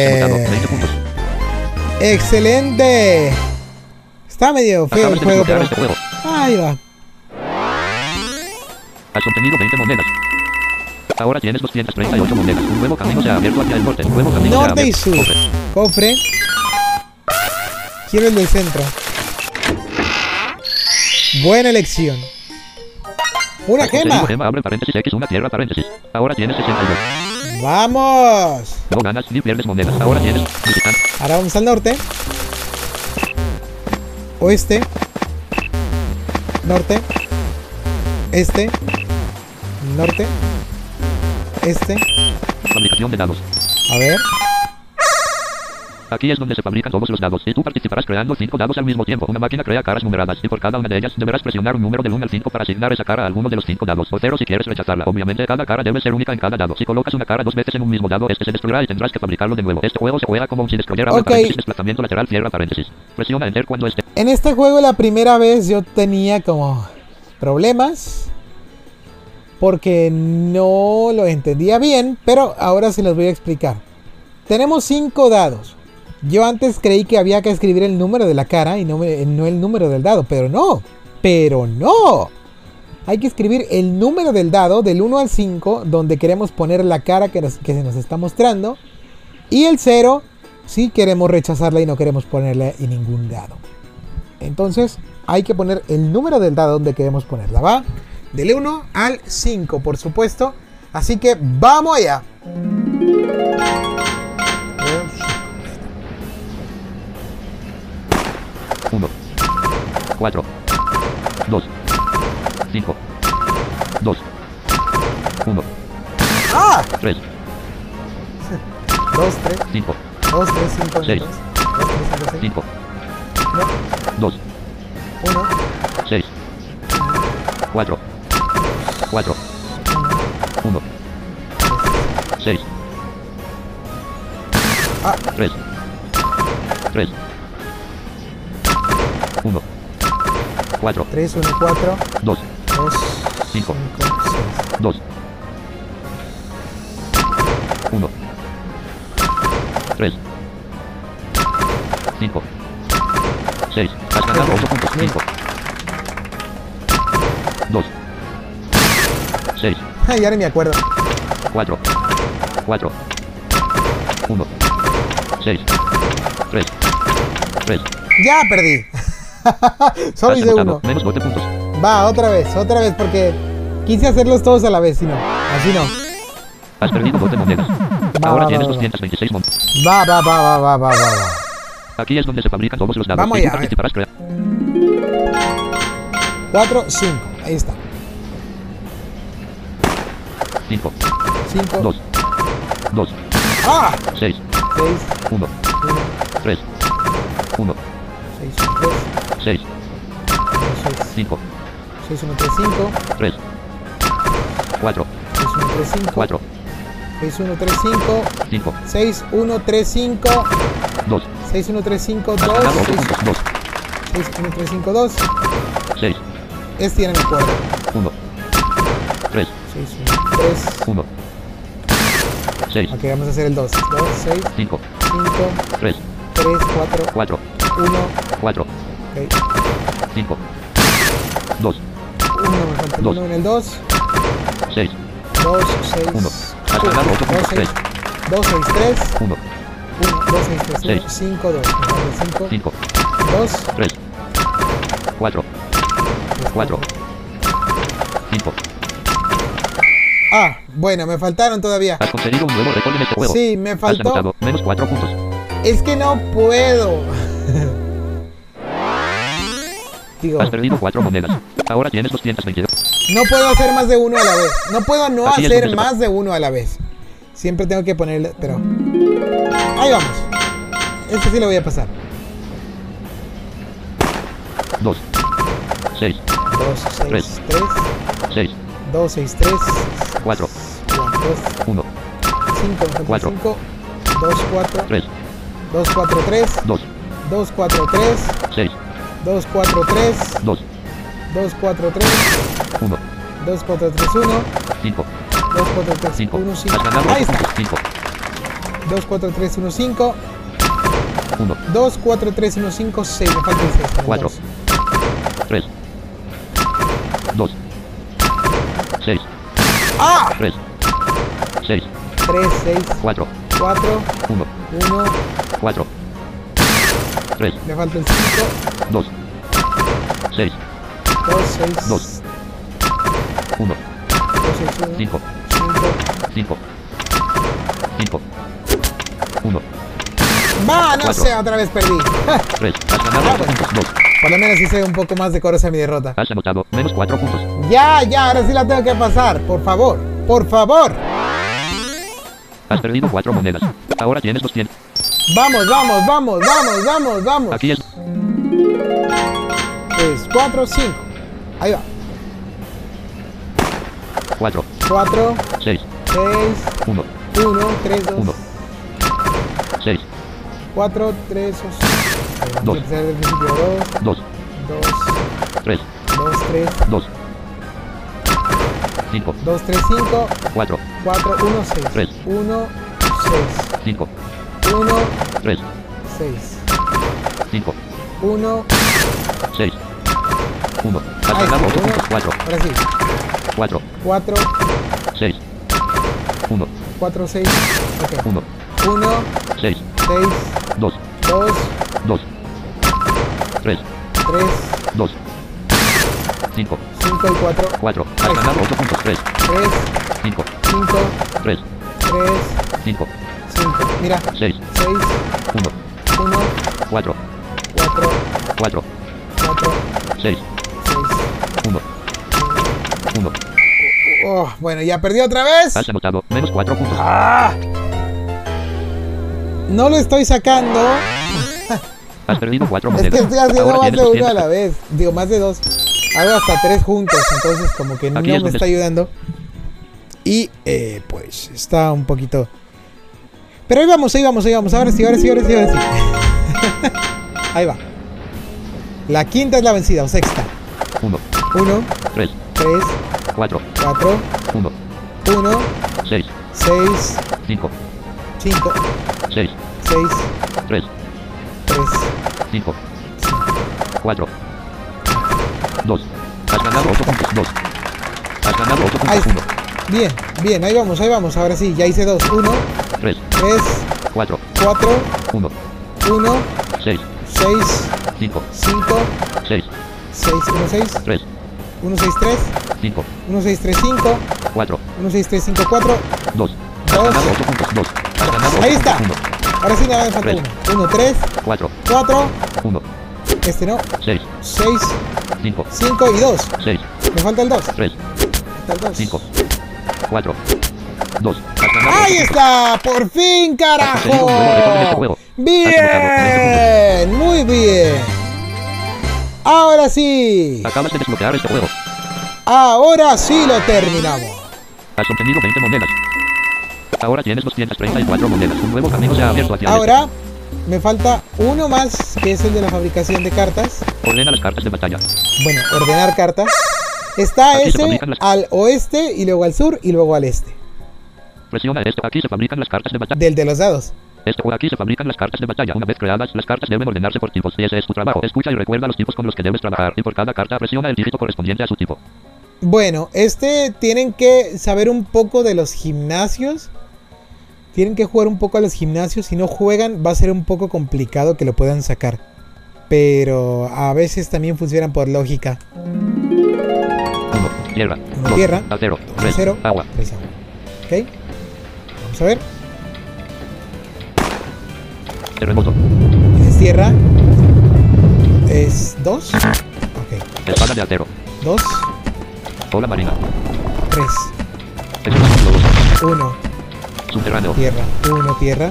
20 puntos. Excelente. Está medio feo el de juego, pero... este juego. Ahí va. Has obtenido 20 monedas. Ahora tienes 238 monedas. Un nuevo camino se ha abierto hacia el norte. Un nuevo camino Norte y sur. Cofre. Cofre. Quiero el del centro. Buena elección. Una gema. gema, abre paréntesis X, una tierra, paréntesis. Ahora tienes 62. Vamos. No ganas ni pierdes monedas. Ahora tienes visitante. Ahora vamos al norte. Oeste. Norte. Este. Norte. Este. Fabricación de dados. A ver. Aquí es donde se fabrican todos los dados. Y tú participarás creando 5 dados al mismo tiempo. Una máquina crea caras numeradas. Y por cada una de ellas deberás presionar un número del 1 al 5 para asignar esa cara a alguno de los 5 dados. O 0 si quieres rechazarla. Obviamente cada cara debe ser única en cada dado. Si colocas una cara dos veces en un mismo dado, este se destruirá y tendrás que fabricarlo de nuevo. Este juego se juega como si destruyera abre Ok. paréntesis, desplazamiento lateral, cierra paréntesis. Presiona enter cuando esté. En este juego la primera vez yo tenía como problemas porque no lo entendía bien, pero ahora se los voy a explicar. Tenemos cinco dados. Yo antes creí que había que escribir el número de la cara y no, el número del dado, pero no, pero no. Hay que escribir el número del dado del 1 al 5 donde queremos poner la cara que, nos- se nos está mostrando y el 0 si queremos rechazarla y no queremos ponerla en ningún dado. Entonces hay que poner el número del dado donde queremos ponerla. Va del 1 al 5, por supuesto. Así que vamos allá. 1, 4, 2, 5, 2, 1, ¡Ah! 3, 2, 3, 5, 2, 3, 5, 2, 3, Seis. 5, 5, 2, 1, 6, 4, 4, 1, 6, Ah. 3, 3, 1, 4, 3, 1, 4, 2, 2, Cinco. 5, 2, 1, 3, 5, 6. Has ganado 8 puntos. 5, 2, 6, 6. ya ni me acuerdo. 4, 4, 1, 6, 3, 3. Ya perdí. *laughs* *laughs* Solo hice uno. Menos 12 puntos. Va, otra vez, otra vez, porque quise hacerlos todos a la vez, si no. Así no. Has perdido 12 monedas. Va, Ahora va, tienes va, va. 226 monedas. Va, va, va, va, va, va, va. Aquí es donde se fabrican todos los dados. Vamos Y tú allá, a ver. participarás crea- 4, 5. Ahí está. 5, 5. 2, 2, ¡Ah! 6, 6, 1, 1, 3, 1, 6, 1, 3, 6, 6, 5, 6, 1, 3, 5, 3, 4, 6, 1, 3, 5, 4, 6, 1, 3, 5, 5, 6, 1, 3, 5, 2. 6, 1, 3, 5, 2, Has ganado 8 6, puntos. 2, 1, 3, 5, 2. 6, Este ya no me acuerdo. 1, 3, 6, 1, 3. 1, 6, Ok, vamos a hacer el 2. 2, 6, 5, 5, 3, 3, 4, 4, 1. 4, Ok, 5, 2, 1, me falta el Dos. 1 en el 2. 6, 2, 6, 1. Has ganado 8 puntos. 3, 2, 6, 3. 1, 1, 2, 6, 3, Seis. 5, 2. 5, 5, 2, 3, 4, 4, 5. Ah, bueno, me faltaron todavía. Has conseguido un nuevo récord en este juego. Sí, me Has faltó. anotado menos 4 puntos. Es que no puedo. *laughs* Digo, Has perdido 4 monedas. Ahora tienes 222. no puedo hacer más de uno a la vez. No puedo no Así hacer más de uno a la vez. Siempre tengo que ponerle, pero... Ahí vamos. Este sí lo voy a pasar. 2, 6, 2, 6, Tres. 3. 6, 2, 6, 3. 4, 4, 1, 5, Cuatro. 5. 2, 4. 3, 2, 4, 3. 2, 2, 4, 3. 6, 2, 4, 3. 2, 2, 4, 3. 1, 2, 4, 3, 1. 5, 2, 4, 3, 5. 1, 5. Has ganado Ahí 8 está. puntos. 5, 2, 4, 3, 1, 5. 1, 2, 4, 3, 1, 5, 6. Me falta el 6. Cuatro. 3, 2, 6, ¡Ah! 3, 6, 3, 6, 4, 4, 1, 1. 4, 3, Me falta el 5. 2, 6, 2, 6. Dos. 1, 2, 6, 1. 5, 5. 5, 5, 1, Va, no sé, otra vez perdí. 3. Has ganado 8 puntos. 2. Por lo menos hice un poco más decorosa mi derrota. Has anotado menos 4 puntos. Ya, ya, ahora sí la tengo que pasar. Por favor, por favor. Has perdido 4 monedas. Ahora tienes 200. Vamos, vamos, vamos, vamos, vamos, vamos. Aquí es 3, 4, 5. Ahí va. 4, 4, 6, 6, 1, 1, 3, 2, 1, 6, 4, 3, 2. Dos. Empezar del principio. 2, 2, 2, 3, 2, 3, 2, 5, 2, 3, 5, 4, 4, 1, 6. Tres. 1, 6. 5, 1, 3, 6. 5, 1. 6, 1. Has Ahí ganado está, 8 uno. puntos. 4, Ahora sí. 4, 4, 6, 1, 4, 6. Ok. 1, 1, 6, 6, 2, 2, 2, 3, 3, 2, 5, 5 y 4. 4. Has ganado 8 puntos. 3, 3, 5, 5, 3, 3, 5, 5. Mira. 6, 6, 1, 1, 4, 4, 4, 4, 6, 6. 1, 1. Oh, bueno, ya perdí otra vez. Has anotado menos 4 puntos. Ah. No lo estoy sacando. Has perdido 4 Es monedas. que estoy haciendo Ahora más de a 200. la vez. Digo, más de dos. Hago hasta tres juntos. Entonces, como que no Aquí me es está ayudando. Y eh, pues está un poquito. Pero ahí vamos, ahí vamos, ahí vamos. Ahora sí, ahora sí, ahora sí, ahora sí. *laughs* ahí va. La quinta es la vencida, o sexta. 1, 1, 3, 3, 4, 4, 1, 1, 6, 6, 5, 5, 6, 6, 3, 3, 5, 4, 2. Has ganado 8 puntos. 2. Has ganado 8 Ahí puntos. está. Bien, bien, ahí vamos, ahí vamos. Ahora sí, ya hice dos. 1, 1, 3, 3, 4, 4, 1, 1, 6, 6, 5, 5, 6, 6, 1, 6, 3, 1, 6, 3, 5, 1, 6, 3, 5, 4, 1, 6, 3, 5, 4. 2. Has Dos. ganado 8 puntos. 2. Has ganado 8 Ahí está. Ahora sí, nada me falta Tres. uno. 1, 3, 1, 4, 4, 1, este no, 6, 6, 5, 5 y 2. 6, Me falta el 2. 3, Falta el 2. 5, 4, 2. ¡Ahí 8 está! ¡Por fin, este carajo! juego. ¡Bien! ¡Muy bien! Ahora sí. Acabas de desbloquear este juego. Ahora sí lo terminamos. Has obtenido 20 monedas. Ahora tienes 234 monedas. Un nuevo camino se ha abierto hacia Ahora me falta uno más, que es el de la fabricación de cartas. este. Ordena las cartas de batalla. Bueno, ordenar cartas. Está Aquí se ese las- al oeste y luego al sur y luego al este. Presiona esto. Aquí se fabrican las cartas de batalla. Del de los dados. Esto o aquí se fabrican las cartas de batalla. Una vez creadas, las cartas deben ordenarse por tipos. Y ese es tu trabajo. Escucha y recuerda los tipos con los que debes trabajar. Y por cada carta presiona el dígito correspondiente a su tipo. Bueno, este tienen que saber un poco de los gimnasios. Tienen que jugar un poco a los gimnasios. Si no juegan, va a ser un poco complicado que lo puedan sacar. Pero a veces también funcionan por lógica. 1. Tierra. Uno, 2. tierra. Acero. Dos, 3. acero. Agua. Tres agua. ¿Ok? Vamos a ver. Terremoto. Es tierra. Es 2. Ok. Espada de acero. 2, Ola marina. 3, Espada globos. 1. Subterráneo. Tierra. 1, tierra.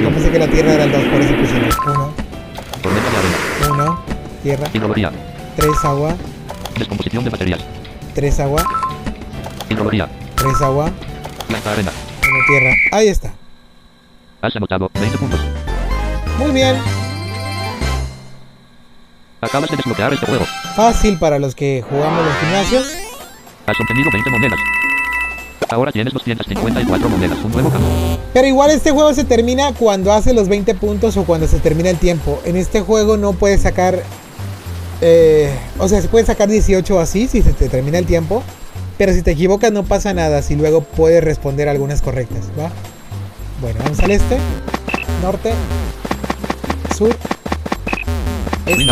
Yo pensé que la tierra era el 2, por eso puse el 1. Tormenta de arena. 1, tierra. Hidrología. 3, agua. Descomposición de materias. 3, agua. Hidrología. 3, agua. Planta arena. 1, tierra. Ahí está. Has anotado 20 puntos. Muy bien. Acabas de desbloquear este juego. Fácil para los que jugamos los gimnasios. Has obtenido 20 monedas. Ahora tienes 254 monedas. Un nuevo campo. Pero igual este juego se termina cuando hace los 20 puntos o cuando se termina el tiempo. En este juego no puedes sacar... eh, o sea, se puede sacar 18 así si se te termina el tiempo. Pero si te equivocas no pasa nada. Si luego puedes responder algunas correctas. ¿va? Bueno, vamos al este. Norte. Sur. Este.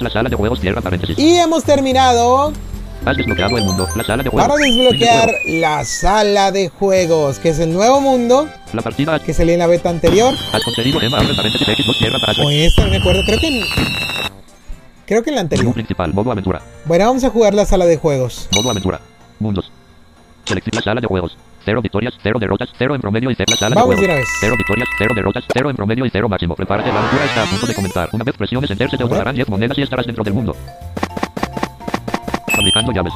La sala de juegos. Y hemos terminado Has desbloqueado el mundo. La sala de juegos. para desbloquear la sala de juegos. Que es el nuevo mundo La partida. que salía en la beta anterior. Has conseguido paréntesis X2 cierra O esta no me acuerdo. Creo que. Creo que en la Menú anterior. principal. Modo aventura. Bueno, vamos a jugar la sala de juegos. Modo aventura. Mundos. Selecciona la sala de juegos. Cero victorias, cero derrotas, cero en promedio y cero la sala Vamos de juegos. Cero victorias, cero derrotas, cero en promedio y cero máximo. Prepárate, la aventura está a punto de comenzar. Una vez presiones enter se te otorgarán 10 monedas y estarás dentro del mundo. Fabricando llaves.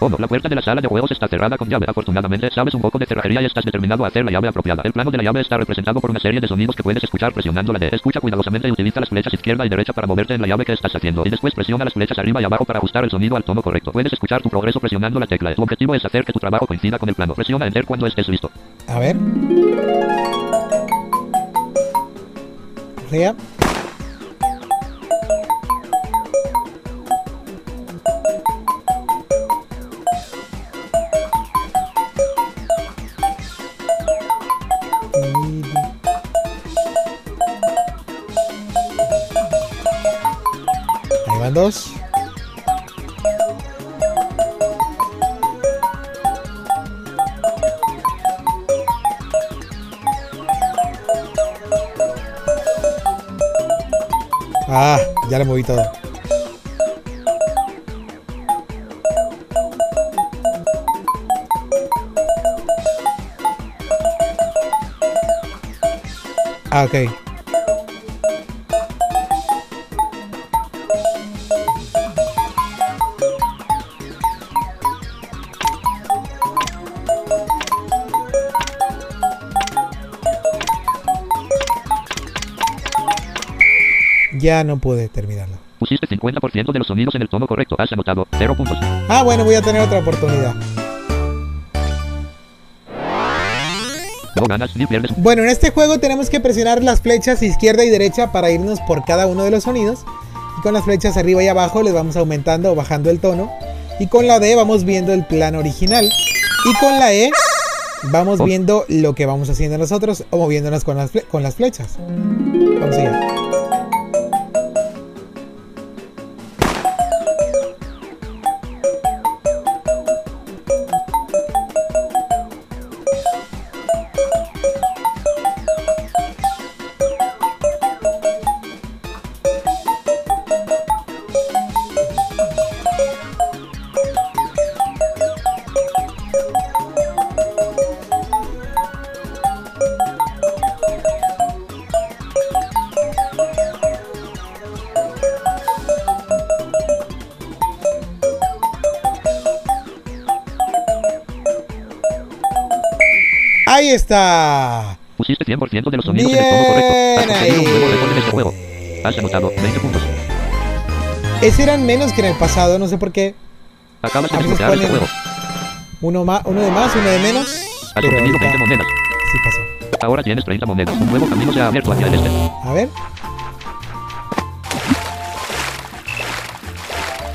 No, la puerta de la sala de juegos está cerrada con llave. Afortunadamente, sabes un poco de cerrajería y estás determinado a hacer la llave apropiada. El plano de la llave está representado por una serie de sonidos que puedes escuchar presionando la D. Escucha cuidadosamente y utiliza las flechas izquierda y derecha para moverte en la llave que estás haciendo. Y después presiona las flechas arriba y abajo para ajustar el sonido al tono correcto. Puedes escuchar tu progreso presionando la tecla. Tu objetivo es hacer que tu trabajo coincida con el plano. Presiona enter cuando estés listo. A ver. Ría. Ahí van dos. Ah, ya le moví todo. Ah, ok. Ya no pude terminarlo. Pusiste 50% de los sonidos en el tono correcto. Has anotado 0 puntos. Ah, bueno, voy a tener otra oportunidad. Bueno, en este juego tenemos que presionar las flechas izquierda y derecha para irnos por cada uno de los sonidos. Y con las flechas arriba y abajo les vamos aumentando o bajando el tono. Y con la D vamos viendo el plano original. Y con la E vamos viendo lo que vamos haciendo nosotros o moviéndonos con las, con las flechas. Vamos allá. Está. Pusiste 100% de los sonidos Bien en el tono correcto. Has conseguido un nuevo récord en este ahí. juego. Has anotado 20 puntos. Ese eran menos que en el pasado, no sé por qué. Acabas de desbloquear este juego. Uno, más, uno de más, uno de menos. Has obtenido ahorita 20 monedas. sí pasó. Ahora tienes 30 monedas. Un nuevo camino se ha abierto hacia el este. A ver.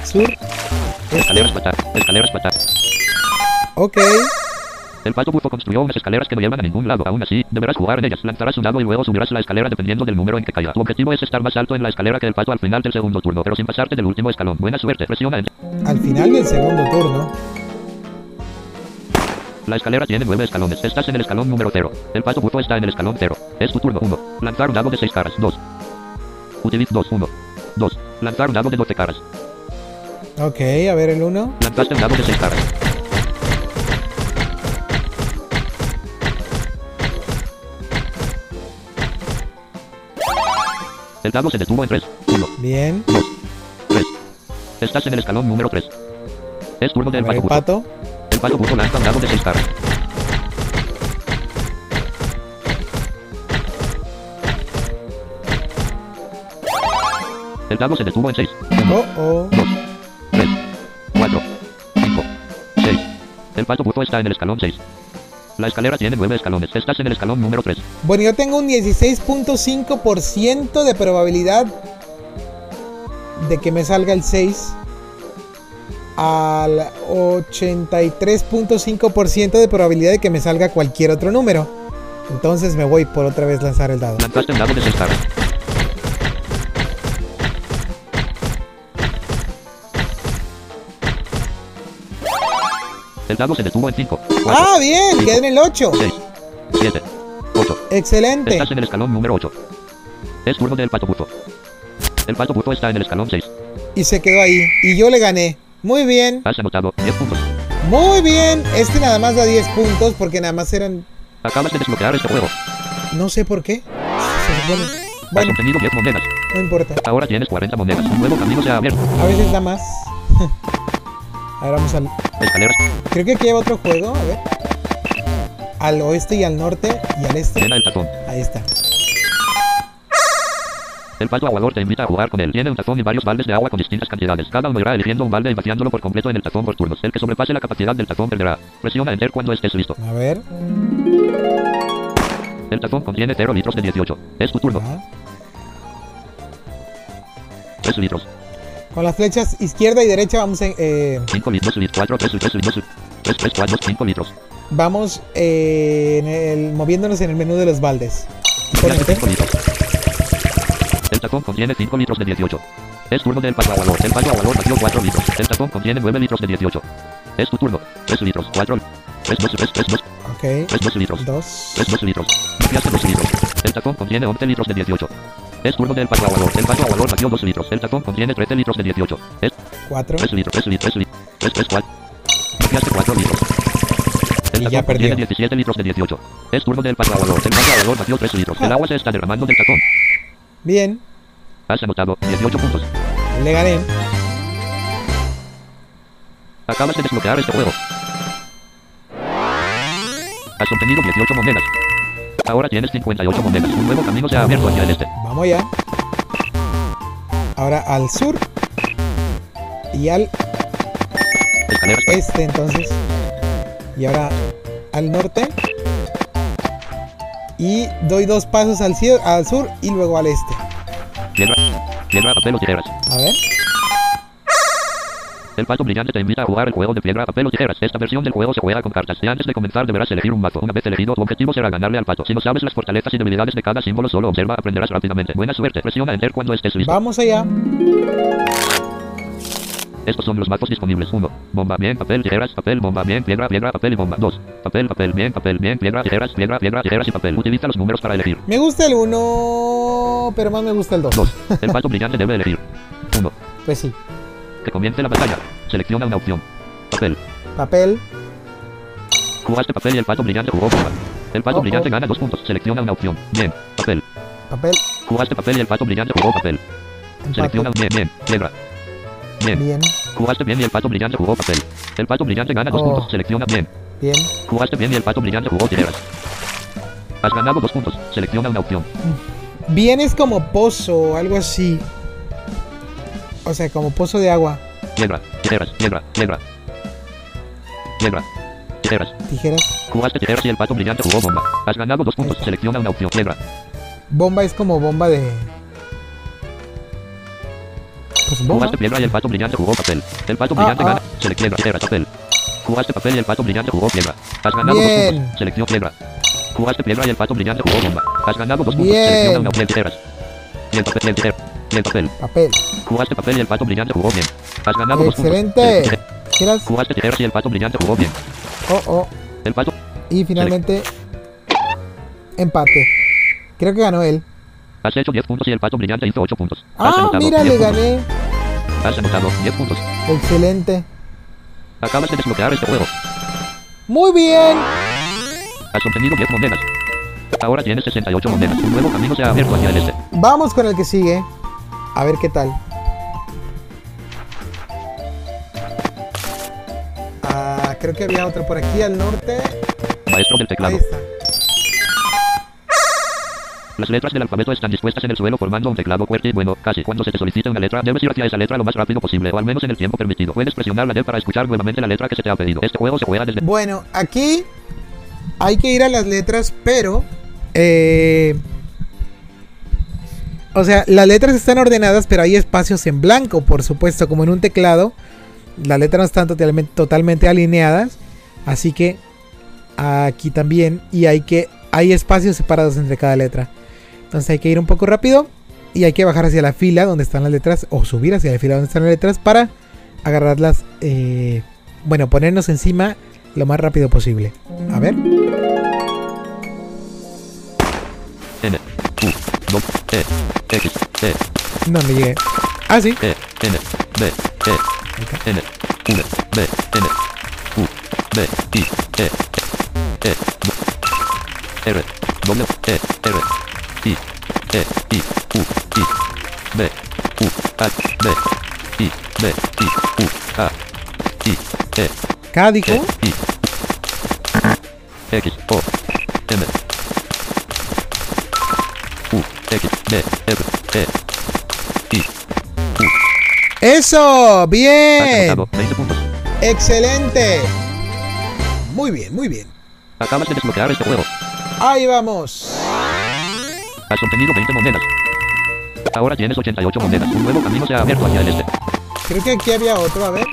Sur. Este. Escaleras patar. Escaleras patar. Ok. El pato bufo construyó unas escaleras que no llevan a ningún lado. Aún así, deberás jugar en ellas. Lanzarás un dado y luego subirás la escalera dependiendo del número en que caiga. Tu objetivo es estar más alto en la escalera que el pato al final del segundo turno, pero sin pasarte del último escalón. Buena suerte. Presiona en. Al final del segundo turno. La escalera tiene 9 escalones. Estás en el escalón número 0. El pato bufo está en el escalón 0. Es tu turno 1. Lanzar un dado de 6 caras. 2. Utiliza 2. 1. 2. Lanzar un dado de 12 caras. Ok, a ver el uno. Lanzaste un dado de 6 caras. El dado se detuvo en 3. 1, Bien. 2, 3. Estás en el escalón número 3. Es turno del pato pato. El pato buzo lanza un dado de 6 caras. El dado se detuvo en 6. Oh, oh. 2, 3, 4, 5, 6. El pato buzo está en el escalón 6. La escalera tiene 9 escalones. Estás en el escalón número 3. Bueno, yo tengo un 16.5% de probabilidad de que me salga el 6 al 83.5% de probabilidad de que me salga cualquier otro número. Entonces me voy por otra vez lanzar el dado. Lanzaste un dado de 6 El dado se detuvo en 5, 4, Ah, bien, quedé en el 8. 6, 7, 8. Excelente. Estás en el escalón número 8. Es turno del pato buzo. El pato buzo está en el escalón 6. Y se quedó ahí. Y yo le gané. Muy bien, Has anotado 10 puntos. muy bien. Este nada más da 10 puntos porque nada más eran... Acabas de desbloquear este juego. No sé por qué. Se supone. Has Bueno, obtenido 10 monedas. no importa. Ahora tienes 40 monedas. Un nuevo camino se ha abierto. A veces da más. *laughs* A ver, vamos al... Creo que aquí lleva otro juego. A ver. Al oeste y al norte y al este. Llena el tazón. Ahí está. El pato aguador te invita a jugar con él. Tiene un tazón y varios baldes de agua con distintas cantidades. Cada uno irá eligiendo un balde y vaciándolo por completo en el tazón por turnos. El que sobrepase la capacidad del tazón perderá. Presiona Enter cuando estés listo. A ver. El tazón contiene 0 litros de 18. Es tu turno. Ajá. 3 litros. Con las flechas izquierda y derecha vamos en, eh, 5 litros. 4, 3, 3 litros. 3, 3, 4, 5 litros. vamos eh, en el, moviéndonos en el menú de los baldes. Pon Viaje enter. 5 litros. El tazón contiene 5 litros de 18. Es turno del pato aguador. El pato aguador vació 4 litros. El tazón contiene 9 litros de 18. Es tu turno. 3 litros. 4. 3, 2, 3, 3, 2. Ok. 3, 2 litros. Dos. 3, 2 litros. Vaciaste 2 litros. El tazón contiene 11 litros de 18. Es turno del pato aguador. El pato aguador vació 2 litros. El tazón contiene 13 litros de 18. Es Cuatro. 3 litros. 3 litros. 3 litros. 3, 3, 4. Vaciaste 4 litros. El Y tazón ya contiene 17 litros de 18. Es turno del pato aguador. El pato aguador vació 3 litros. El agua se está derramando del tazón. Bien. Has anotado 18 puntos. Le gané. Acabas de desbloquear este juego. Has obtenido 18 monedas. Ahora tienes 58 monedas. Un nuevo camino se ha abierto hacia el este. Vamos ya. Ahora al sur. Y al Escaleras. este entonces. Y ahora al norte. Y doy dos pasos al, al sur y luego al este. Piedra. Piedra, papel o tijeras. A ver. El pato brillante te invita a jugar el juego de piedra, papel o tijeras. Esta versión del juego se juega con cartas. Y antes de comenzar deberás elegir un mazo. Una vez elegido, tu objetivo será ganarle al pato. Si no sabes las fortalezas y debilidades de cada símbolo, solo observa, aprenderás rápidamente. Buena suerte. Presiona Enter cuando estés listo. Vamos allá. Estos son los mazos disponibles. 1. Bomba, bien, papel, tijeras, papel, bomba, bien, piedra, piedra, papel y bomba. 2. Papel, papel, bien, papel, bien, piedra, tijeras, piedra, piedra, tijeras y papel. Utiliza los números para elegir. Me gusta el 1, pero más me gusta el 2. 2. El pato brillante debe elegir. *laughs* 1. Pues sí. Que comience la batalla. Selecciona una opción. Papel. Papel. Jugaste papel y el pato brillante jugó bomba. El pato Oh, brillante oh. gana dos puntos. Selecciona una opción. Bien. Papel. Papel. Jugaste papel y el pato brillante jugó papel. Selecciona Empate. bien, bien. Piedra. Bien. Bien. Jugaste bien y el pato brillante jugó papel. El pato brillante gana dos Oh. puntos. Selecciona bien. Bien. Jugaste bien y el pato brillante jugó tijeras. Has ganado dos puntos. Selecciona una opción. Bien es como pozo, algo así. O sea, como pozo de agua. Piedra. Tijeras. Piedra. Piedra. Piedra. Tijeras. Tijeras. Jugaste tijeras y el pato brillante jugó bomba. Has ganado dos puntos. Selecciona una opción. Piedra. Bomba es como bomba de. Pues bomba. Jugaste piedra y el pato brillante jugó papel. El pato Ah, brillante ah. gana. Selecciona piedra, papel. Jugaste papel y el pato brillante jugó piedra. Has ganado dos Bien. puntos. Selección piedra. Jugaste piedra y el pato brillante jugó bomba. Has ganado dos puntos. Bien. Selecciona una opción tijeras. Bien papel, bien tijera. Bien papel. Papel. Jugaste papel y el pato brillante jugó bien. Has ganado dos puntos. Excelente. Tijera. Tijeras. Jugaste tijeras y el pato brillante jugó bien. Oh, oh. El pato. Y finalmente. Empate. Creo que ganó él. Has hecho 10 puntos y el pato brillante hizo 8 puntos. Has Ah, mira, 10 le puntos. gané. Has anotado 10 puntos. Excelente. Acabas de desbloquear este juego. Muy bien. Has obtenido 10 monedas. Ahora tienes 68 monedas. Un nuevo camino se ha abierto hacia el este. Vamos con el que sigue. A ver qué tal. Ah, creo que había otro por aquí al norte. Maestro del Ahí teclado. está. Las letras del alfabeto están dispuestas en el suelo formando un teclado fuerte y bueno. Casi cuando se te solicite una letra, debes ir hacia esa letra lo más rápido posible, o al menos en el tiempo permitido. Puedes presionar la D para escuchar nuevamente la letra que se te ha pedido. Este juego se juega desde... Bueno, aquí hay que ir a las letras, pero... eh, o sea, las letras están ordenadas, pero hay espacios en blanco, por supuesto, como en un teclado. Las letras no están totalmente, alineadas. Así que aquí también. Y hay que. Hay espacios separados entre cada letra. Entonces hay que ir un poco rápido. Y hay que bajar hacia la fila donde están las letras. O subir hacia la fila donde están las letras. Para agarrarlas. eh, bueno, ponernos encima lo más rápido posible. A ver. No me llegué. Ah, sí. E, N, B, E, N, V, B, N, U, B, I, E, E, R, W, E, R, I, E, I, U, I, B, U, H, B, I, B, I, U, A, I, E, dijo. E, I, X, O, M, X, B, R, E, I, ¡Eso! Has ¡Bien! anotado 20 puntos. ¡Excelente! Muy bien, muy bien. Acabas de desbloquear este juego. Ahí vamos. Has obtenido 20 monedas. Ahora tienes 88 monedas. Un nuevo camino se ha abierto hacia el este. Creo que aquí había otro. A ver.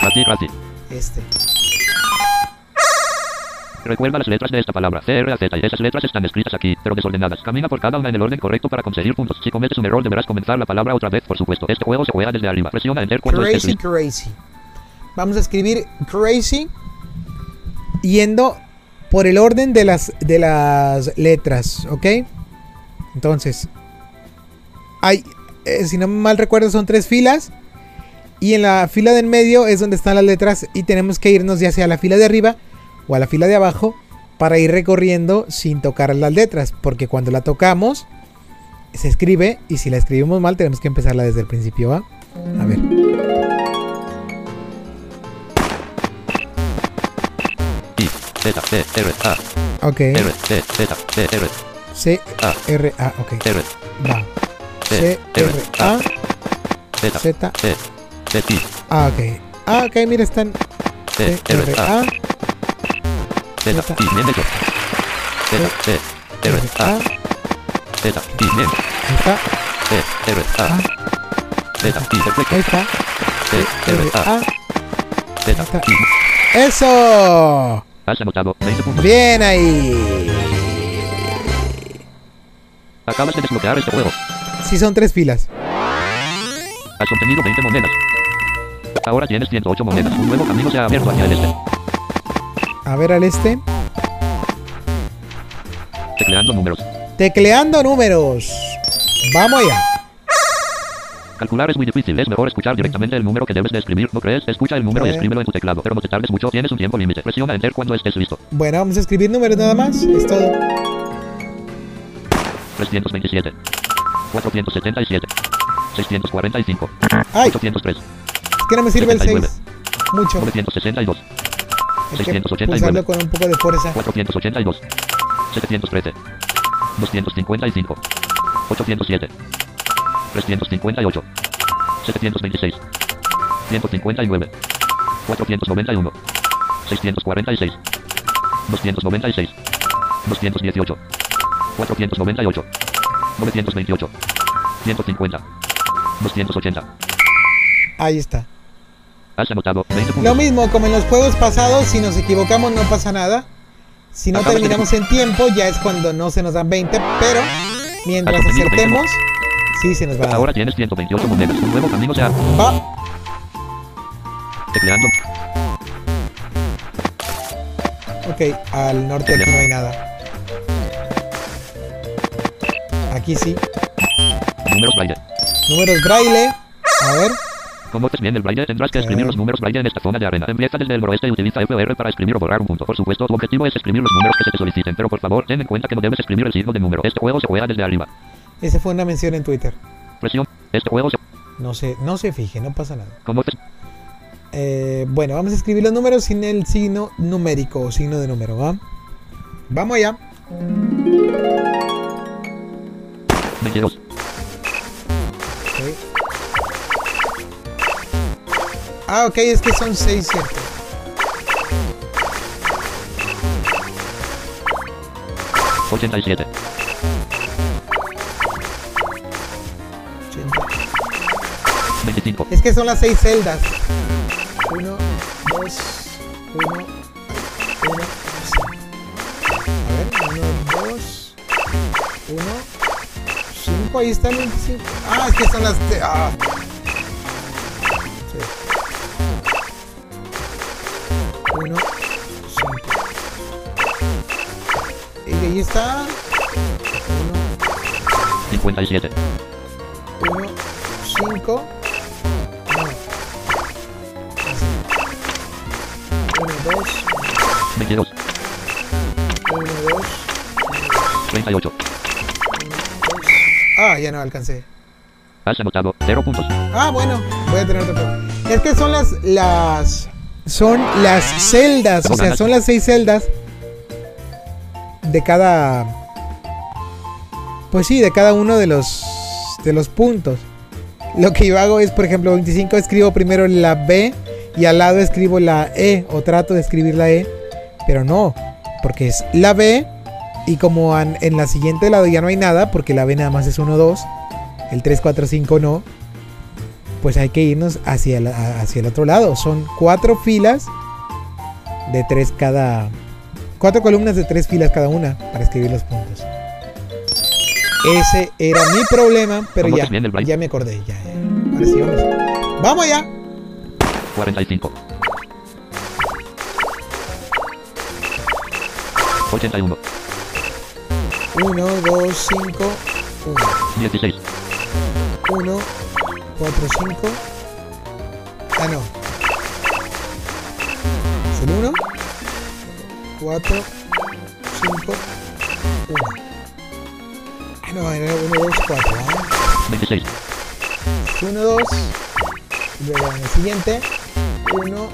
Rati, Rati. Este. Recuerda las letras de esta palabra. C, R, A, Z. Y esas letras están escritas aquí, pero desordenadas. Camina por cada una en el orden correcto para conseguir puntos. Si cometes un error, deberás comenzar la palabra otra vez, por supuesto. Este juego se juega desde arriba. Presiona Enter cuando estés Crazy, listo. crazy. Vamos a escribir crazy yendo por el orden de las, de las letras, ¿ok? Entonces, hay, eh, si no mal recuerdo, son tres filas. Y en la fila de en medio es donde están las letras y tenemos que irnos ya sea la fila de arriba o a la fila de abajo para ir recorriendo sin tocar las letras. Porque cuando la tocamos, se escribe y si la escribimos mal tenemos que empezarla desde el principio, ¿va? A ver. I, Z, C, R, A, Ok. R, C, Z, C, R, C A, R A, ok. R, Va. C, R A Z, Z C, C, I, A, ok. Ah, ok, mira, están C, R, A Z, Z. I, C, R, A. Z, I, C, R, A, Z, I, R, A. Z. I. ¡Eso! Has anotado 20 puntos. Bien ahí. Acabas de desbloquear este juego. Sí, son tres filas. Has obtenido 20 monedas. Ahora tienes 108 monedas. Un nuevo camino se ha abierto hacia el este. A ver al este. Tecleando números. Tecleando números. Vamos allá. Calcular es muy difícil. Es mejor escuchar directamente el número que debes de escribir. ¿No crees? Escucha el número y escríbelo en tu teclado. Pero no te tardes mucho. Tienes un tiempo límite. Presiona Enter cuando estés listo. Bueno, vamos a escribir números nada más. Es todo. 327. 477. 645. Ay, 803. es que no me sirve el 79. 6. Mucho. 962. Es que 689. pulsarlo con un poco de fuerza. 482. 713. 255. 807. 358. 726. 159. 491. 646. 296. 218. 498. 928. 150. 280. Ahí está. Has anotado 20 puntos. Lo mismo como en los juegos pasados, si nos equivocamos no pasa nada. Si no Acabas terminamos en tiempo, ya es cuando no se nos dan 20, pero mientras Has obtenido 20 acertemos, sí se nos va a dar. Ahora tienes 128 monedas. Un nuevo camino se ha Va. tecleando. Ok, al norte aquí no hay nada. Aquí sí. Números braille. Números braille. A ver. Conoces bien el braille, tendrás que escribir los números braille en esta zona de arena. Empieza desde el noroeste y utiliza FR para escribir o borrar un punto. Por supuesto, tu objetivo es escribir los números que se te soliciten, pero por favor, ten en cuenta que no debes escribir el signo de número. Este juego se juega desde arriba. Esa fue una mención en Twitter. Presión. Este juego se... No se, no se fije, no pasa nada. Conoces... Eh, bueno, vamos a escribir los números sin el signo numérico o signo de número, ¿va? Vamos allá. 22. Ah, ok, es que son 6, ¿cierto? Ochenta y siete. 80. 25. Es que son las 6 celdas. 1, 2, 1, 1, A ver, 1, 2, 1, 5. Ahí está el 25. Ah, es que son las. Ah. 1, 5. Y ahí está. 57. 1, 1, 5. No. 1, 2, 22. 1, 2, 38. Ah, ya no alcancé. Has anotado 0 puntos. Ah, bueno, voy a tener otro. Es que son las las son las celdas, o sea, son las seis celdas de cada pues sí, de cada uno de los de los puntos. Lo que yo hago es, por ejemplo, 25 escribo primero la B y al lado escribo la E o trato de escribir la E, pero no, porque es la B y como en la siguiente lado ya no hay nada, porque la B nada más es 1 2, el 3 4 5 no, pues hay que irnos hacia, la- a- hacia el otro lado. Son cuatro filas de tres cada. Cuatro columnas de tres filas cada una para escribir los puntos. Ese era mi problema, pero ¿Cómo ya, el ya me acordé. Ya, ya. Ahora sí, vamos. ¡Vamos ya! 45. 81. 1, 2, 5, 1. 16. 1, 4, 5. Ah, no. El 1, 4, 5, 1. Ah, no, era 1, 2, 4. 26. 1, 2. Luego en el siguiente. 1,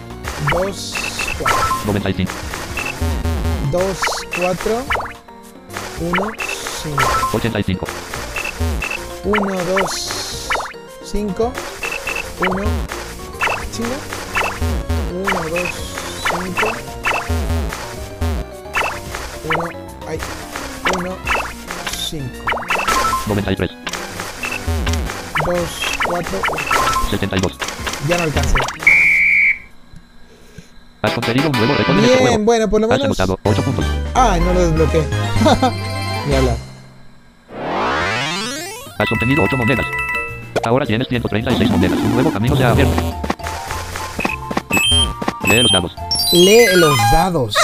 2, 4. 95. 2, 4. 1, 5. 85. 1, 2, 5, 1, 5, 1, 2, 5, 1, ay, 1, 5, 93. 2, 4, 72. ya no alcancé. Has conseguido un nuevo récord en este Bien, bueno, por lo Has menos. anotado 8 puntos. Ay, no lo desbloqueé. *laughs* Ni hablar. Has obtenido 8 monedas. Ahora tienes 136 monedas. Un nuevo camino se ha abierto. Lee los dados. Lee los dados.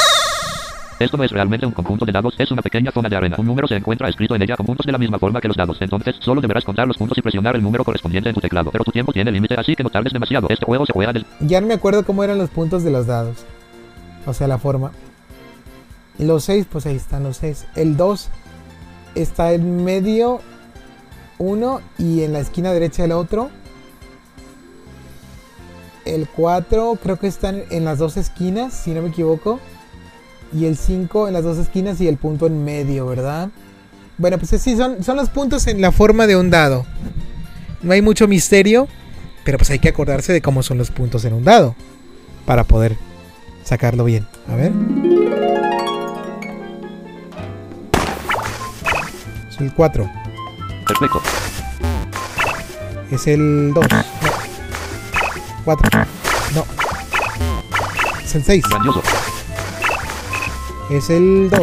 Esto no es realmente un conjunto de dados, es una pequeña zona de arena. Un número se encuentra escrito en ella con puntos de la misma forma que los dados. Entonces, solo deberás contar los puntos y presionar el número correspondiente en tu teclado. Pero tu tiempo tiene límite, así que no tardes demasiado. Este juego se juega del... Ya no me acuerdo cómo eran los puntos de los dados. O sea, la forma. Los 6, pues ahí están los 6. El 2 está en medio uno y en la esquina derecha el otro. El 4 creo que están en las dos esquinas, si no me equivoco. Y el 5 en las dos esquinas y el punto en medio, ¿verdad? Bueno, pues sí, son, son los puntos en la forma de un dado. No hay mucho misterio, pero pues hay que acordarse de cómo son los puntos en un dado para poder sacarlo bien. A ver. Es el 4. Perfecto. Es el 2. No. 4. No. Es el 6. Grandioso. Es el 2.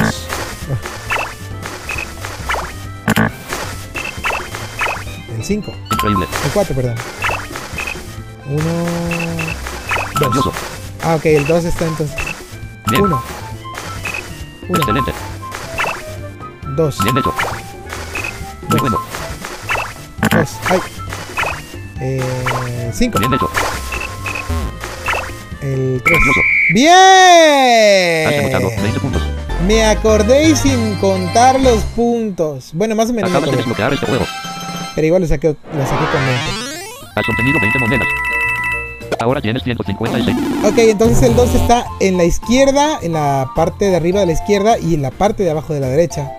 El 5. Increíble. El 4, perdón. 1. 2. Grandioso. Ah, ok, el 2 está entonces. Bien. 1. 1. Excelente. 2. Bien hecho. Muy bueno. 2. Ay. Eh, 5. Bien hecho. El 3. Grandioso. ¡Bien! Has anotado 20 puntos. Me acordé sin contar los puntos. Bueno, más o menos me Acabas de desbloquear este juego. Pero igual lo saqué, lo saqué con 20. Has obtenido 20 monedas. Ahora tienes 156. Ok, entonces el 2 está en la izquierda, en la parte de arriba de la izquierda y en la parte de abajo de la derecha.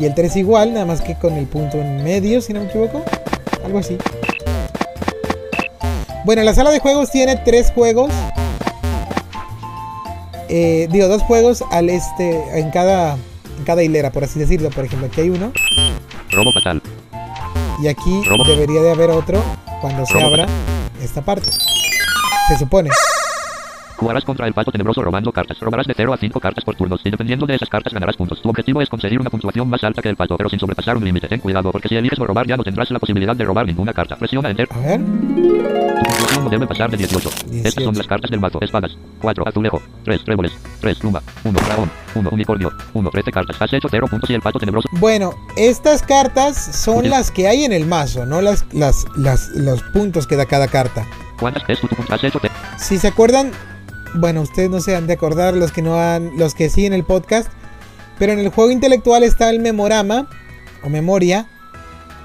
Y el 3 igual, nada más que con el punto en medio, si no me equivoco. Algo así. Bueno, la sala de juegos tiene tres juegos. Eh, digo, dos juegos al este en cada, en cada hilera, por así decirlo. Por ejemplo, aquí hay uno. Robo fatal. Y aquí Robo. debería de haber otro cuando se Robo. abra esta parte. Se supone. Jugarás contra el pato tenebroso robando cartas. Robarás de 0 a 5 cartas por turnos. Y dependiendo de esas cartas ganarás puntos. Tu objetivo es conseguir una puntuación más alta que el pato, pero sin sobrepasar un límite. Ten cuidado, porque si eliges robar ya no tendrás la posibilidad de robar ninguna carta. Presiona Enter. A ver. Tu puntuación no debe pasar de 18. Estas 18. son las cartas del mazo. Espadas. 4 azulejo. 3 tréboles. 3 pluma. 1 dragón. 1 unicornio. 1 13 cartas. Has hecho 0 puntos y el pato tenebroso. Bueno, estas cartas son las que hay en el mazo, no las, las, las, los puntos que da cada carta. ¿Cuántas es tu punto? Has hecho te- Si se acuerdan, bueno, ustedes no se han de acordar, los que no han, los que siguen el podcast, pero en el juego intelectual está el memorama o memoria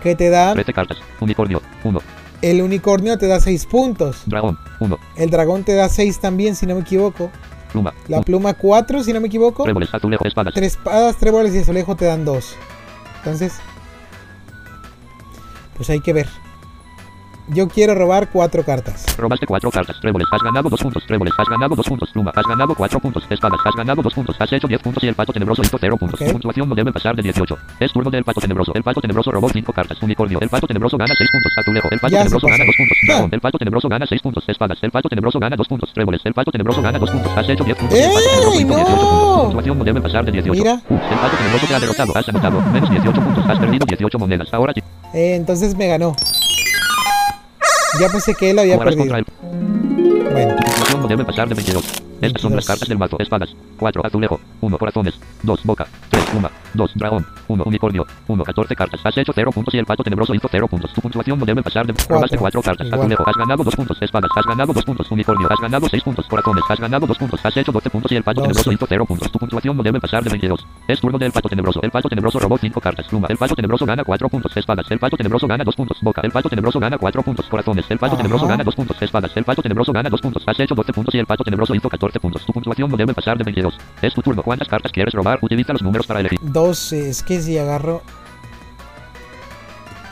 que te da 13 cartas. Unicornio. 1. el unicornio te da 6 puntos, Dragón. 1. el dragón te da 6 también si no me equivoco, Pluma. la uno, pluma 4 si no me equivoco, Tréboles. Azulejo. Espadas. tres espadas, tréboles y azulejo te dan 2. Entonces, pues hay que ver. Yo quiero robar 4 cartas. Robaste 4 cartas. Tréboles. Has ganado 2 puntos. Tréboles. Has ganado 2 puntos. Pluma. Has ganado 4 puntos. Espadas. Has ganado 2 puntos. Has hecho 10 puntos y el pato tenebroso hizo 0 puntos. Ok. Tu puntuación no debe pasar de 18. Es turno del pato tenebroso. El pato tenebroso robó 5 cartas. Unicornio. El pato tenebroso gana 6 puntos. Azulejo. El pato Ya tenebroso gana 2 puntos. Dragón. El pato tenebroso gana 6 puntos. Espadas. El pato tenebroso gana 2 puntos. Tréboles. El pato tenebroso gana 2 puntos. Has hecho 10 puntos y el pato tenebroso ¡Ey, hizo 18 no! puntos. Puntuación no debe pasar de 18. Mira. El pato tenebroso te ha derrotado. Has anotado menos 18 puntos. Has perdido 18 monedas. Ahora sí. Eh, entonces me ganó. Ya pensé que él había perdido. Bueno, Tu puntuación no debe pasar de 22. 22. las cartas del mazo. Espadas. 4 azulejo. 1 corazones. 2 boca. 3 pluma. 2 dragón. 1 unicornio. 1 14 cartas. Has hecho 0 puntos y el pato tenebroso hizo 0 puntos. Tu puntuación no debe pasar de... Robaste 4 cartas. Igual. Azulejo. Has ganado 2 puntos. Espadas. Has ganado 2 puntos. Unicornio. Has ganado 6 puntos. Corazones. Has ganado 2 puntos. Has hecho 12 puntos y el pato 12. tenebroso hizo 0 puntos. Tu puntuación no debe pasar de 22. Es turno del pato tenebroso. El pato tenebroso robó 5 cartas. Pluma. El pato tenebroso gana 4 puntos. Espadas. El pato tenebroso gana 2 puntos. Boca. El pato tenebroso gana 4 puntos. Corazones. El pato tenebroso gana 2 puntos. Espadas. El pato tenebroso gana 2 puntos. Has hecho 12 puntos y el pato tenebroso hizo 14 puntos. Tu puntuación no debe pasar de 22. Es tu turno. ¿Cuántas cartas quieres robar? Utiliza los números para elegir. dos, eh, es que si agarro...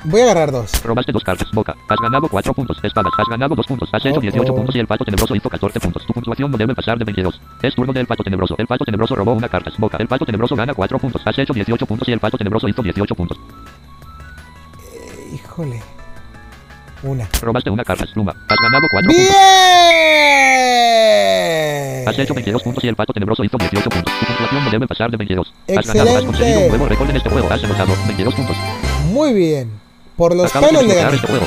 Voy a agarrar dos. Robaste dos cartas. Boca. Has ganado 4 puntos. Espadas. Has ganado 2 puntos. Has hecho Oh, 18 oh. puntos y el pato tenebroso hizo 14 puntos. Tu puntuación no debe pasar de 22. Es turno del pato tenebroso. El pato tenebroso robó una carta. Boca. El pato tenebroso gana 4 puntos. Has hecho 18 puntos y el pato tenebroso hizo 18 puntos. Eh, híjole. Una. Robaste una carta. Pluma. Has ganado 4 puntos. ¡Bien! Has hecho 22 puntos y el pato tenebroso hizo 18 puntos. Tu puntuación no debe pasar de 22. Has ganado. Has Excelente. conseguido un nuevo récord en este juego. Has anotado 22 puntos. Muy bien. Por los Acabas de pelos desbloquear gané. este juego.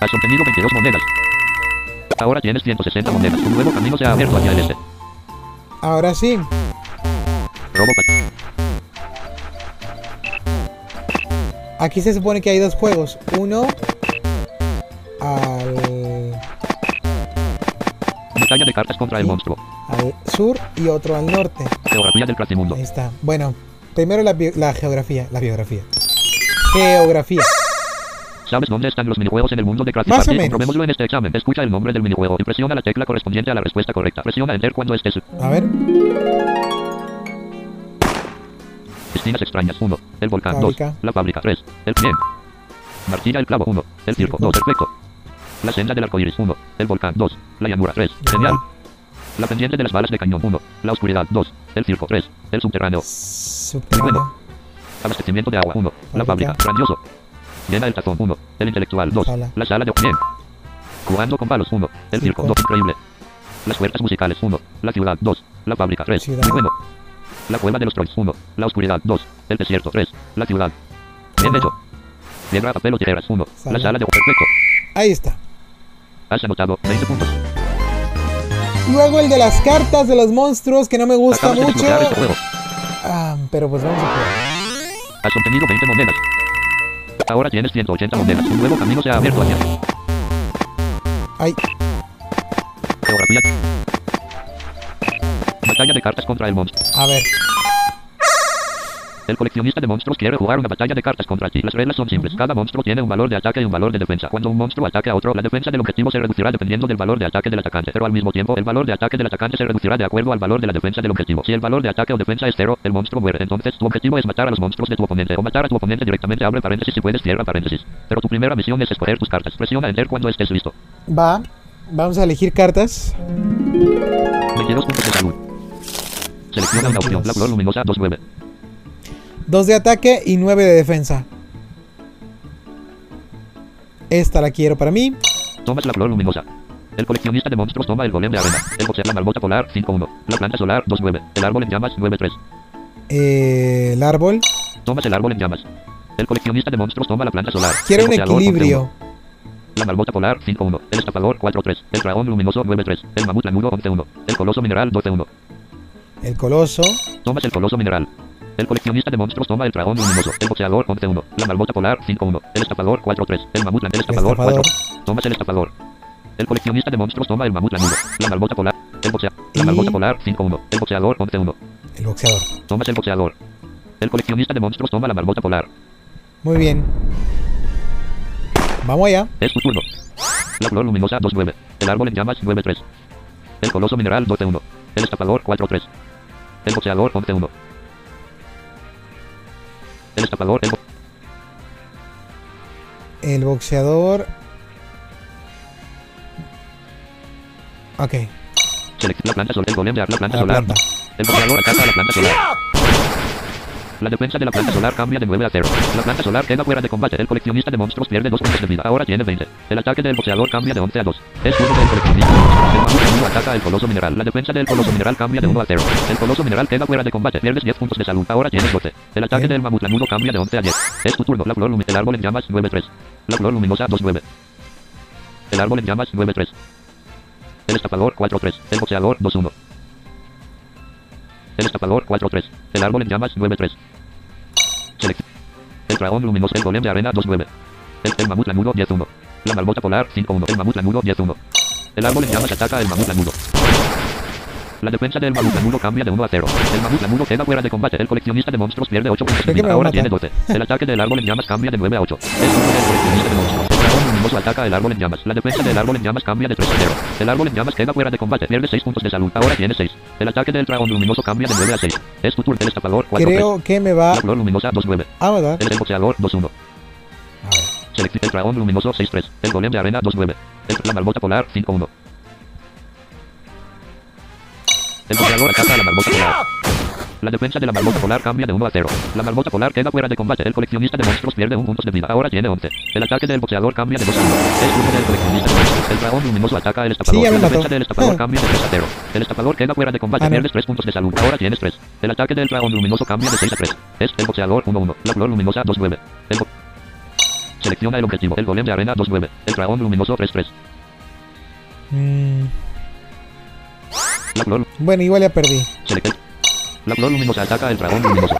Has obtenido 22 monedas. Ahora tienes 160 monedas. Un nuevo camino se ha abierto hacia el este. Ahora sí. Robo Aquí se supone que hay dos juegos. Uno al, Batalla de cartas contra el monstruo. al sur y otro al norte. Geografía del Crasimundo. Ahí está. Bueno, primero la, geografía. La biografía. Geografía. ¿Sabes dónde están los minijuegos en el mundo de Crazy Más Party? en este examen. Escucha el nombre del minijuego y presiona la tecla correspondiente a la respuesta correcta. Presiona Enter cuando estés. A ver. Destinas extrañas 1. El volcán 2. Fábrica. La fábrica 3. El bien. Martilla el clavo 1. El circo Circo. 2. Perfecto. La senda del arco iris 1. El volcán 2. La llanura 3. Genial. La pendiente de las balas de cañón 1. La oscuridad 2. El circo 3. El subterráneo. Subterráneo. Abastecimiento de agua 1. La Fábrica. Grandioso. Llena el tazón 1. El intelectual 2. Sala. La sala de bien. Jugando con palos 1. El circo Circo. 2. Increíble. Las fuerzas musicales 1. La ciudad 2. La fábrica 3. Ciudad. Muy bueno. La cueva de los trolls 1. La oscuridad 2. El desierto 3. La ciudad. Bien hecho. Piedra, papel o tijeras 1. Sala. La sala de perfecto. Ahí está. Has anotado 20 puntos. Luego el de las cartas de los monstruos que no me gusta Acabas de mucho. desbloquear este juego. Ah, pero pues vamos a jugar. Has obtenido 20 monedas. Ahora tienes 180 monedas. Un nuevo camino se ha abierto hacia ti. Ay, Geografía. Batalla de cartas contra el monstruo. A ver. El coleccionista de monstruos quiere jugar una batalla de cartas contra ti. Las reglas son simples. Cada monstruo tiene un valor de ataque y un valor de defensa. Cuando un monstruo ataque a otro, la defensa del objetivo se reducirá dependiendo del valor de ataque del atacante. Pero al mismo tiempo, el valor de ataque del atacante se reducirá de acuerdo al valor de la defensa del objetivo. Si el valor de ataque o defensa es cero, el monstruo muere. Entonces, tu objetivo es matar a los monstruos de tu oponente o matar a tu oponente directamente. Abre paréntesis si puedes, cierra paréntesis. Pero tu primera misión es escoger tus cartas. Presiona Enter cuando estés listo. Va. Vamos a elegir cartas. 22 puntos de salud. Selecciona una opción. La flor luminosa 29. 2 de ataque y 9 de defensa. Esta la quiero para mí. Tomas la flor luminosa. El coleccionista de monstruos toma el golem de arena. El boxeador la marmota polar 5-1. La planta solar 2-9. El árbol en llamas 9-3. Eh, el árbol. Tomas el árbol en llamas. El coleccionista de monstruos toma la planta solar. Quiero un equilibrio. 11-1. La marmota polar 5-1. El estafador 4-3. El dragón luminoso 9-3. El mamut lanudo 11-1. El coloso mineral 12-1. El coloso. Tomas el coloso mineral. El coleccionista de monstruos toma el dragón luminoso. El boxeador 11-1. La marmota polar 5-1. El estafador 4-3. El mamut el estafador estafador. 4. Tomas el estafador. El coleccionista de monstruos toma el mamut lanudo. La marmota polar. El boxea- La marmota polar 5-1. El boxeador 11-1. El boxeador. Tomas el boxeador. El coleccionista de monstruos toma la marmota polar. Muy bien. Vamos allá. Es tu turno. La flor luminosa 2-9. El árbol en llamas 9-3. El coloso mineral 12-1. El estafador 4-3. El boxeador 11-1. El estafador, el bo- El boxeador. Ok. la planta solar, el golem de la planta La solar. planta. El boxeador ataca a la planta solar. La defensa de la planta solar cambia de 9 a 0. La planta solar queda fuera de combate. El coleccionista de monstruos pierde 2 puntos de vida. Ahora tiene 20. El ataque del boxeador cambia de 11 a 2. Es turno del coleccionista. El ataca al coloso mineral. La defensa del coloso mineral cambia de 1 a 0. El coloso mineral queda fuera de combate. Pierdes 10 puntos de salud. Ahora tienes 12. El ataque del mamut lanudo cambia de 11 a 10. Es tu turno. La flor lumi- El árbol en llamas 9-3. La flor luminosa 2-9. El árbol en llamas 9-3. El estafador 4-3. El boxeador 2-1. El estafador 4-3. El árbol en llamas 9-3. Selec- El dragón luminoso. El golem de arena 2-9. El, el mamut lanudo 10-1. La marmota polar 5-1. El mamut lanudo 10-1. El árbol en llamas ataca el mamut lanudo. La defensa del mamut lanudo cambia de 1 a 0. El mamut lanudo queda fuera de combate. El coleccionista de monstruos pierde 8 puntos de ¿De qué vida. me va a Ahora tiene 12. El ataque del árbol en llamas cambia de 9 a 8. Es turno del coleccionista de monstruos. El dragón ataca el árbol en llamas. La defensa del árbol en llamas cambia de 3 a 0. El árbol en llamas queda fuera de combate. Pierde 6 puntos de salud. Ahora tiene 6. El ataque del dragón luminoso cambia de 9 a 6. Es tu turno. El estafador 4 Creo que me va La flor luminosa 2-9. a matar. El, el boxeador 2-1. A ver. Selecciona el dragón luminoso 6-3. El golem de arena 2-9. El, la marmota polar 5-1. El boxeador ataca a la marmota polar. La defensa de la marmota polar cambia de 1 a 0. La marmota polar queda fuera de combate. El coleccionista de monstruos pierde un punto de vida. Ahora tiene 11. El ataque del boxeador cambia de 2 a 1. Es turno del coleccionista. El dragón luminoso ataca al estafador. Sí, la defensa del estafador Ah. cambia de 3 a 0. El estafador queda fuera de combate. Ah. Pierdes 3 puntos de salud. Ahora tienes 3. El ataque del dragón luminoso cambia de 6 a 3. Es el boxeador 1-1. La flor luminosa 2-9. El bo- Selecciona el objetivo. El golem de arena 2-9. El dragón luminoso 3-3. Mm, La flor. Bueno, igual ya perdí. La flor luminosa ataca al dragón luminoso.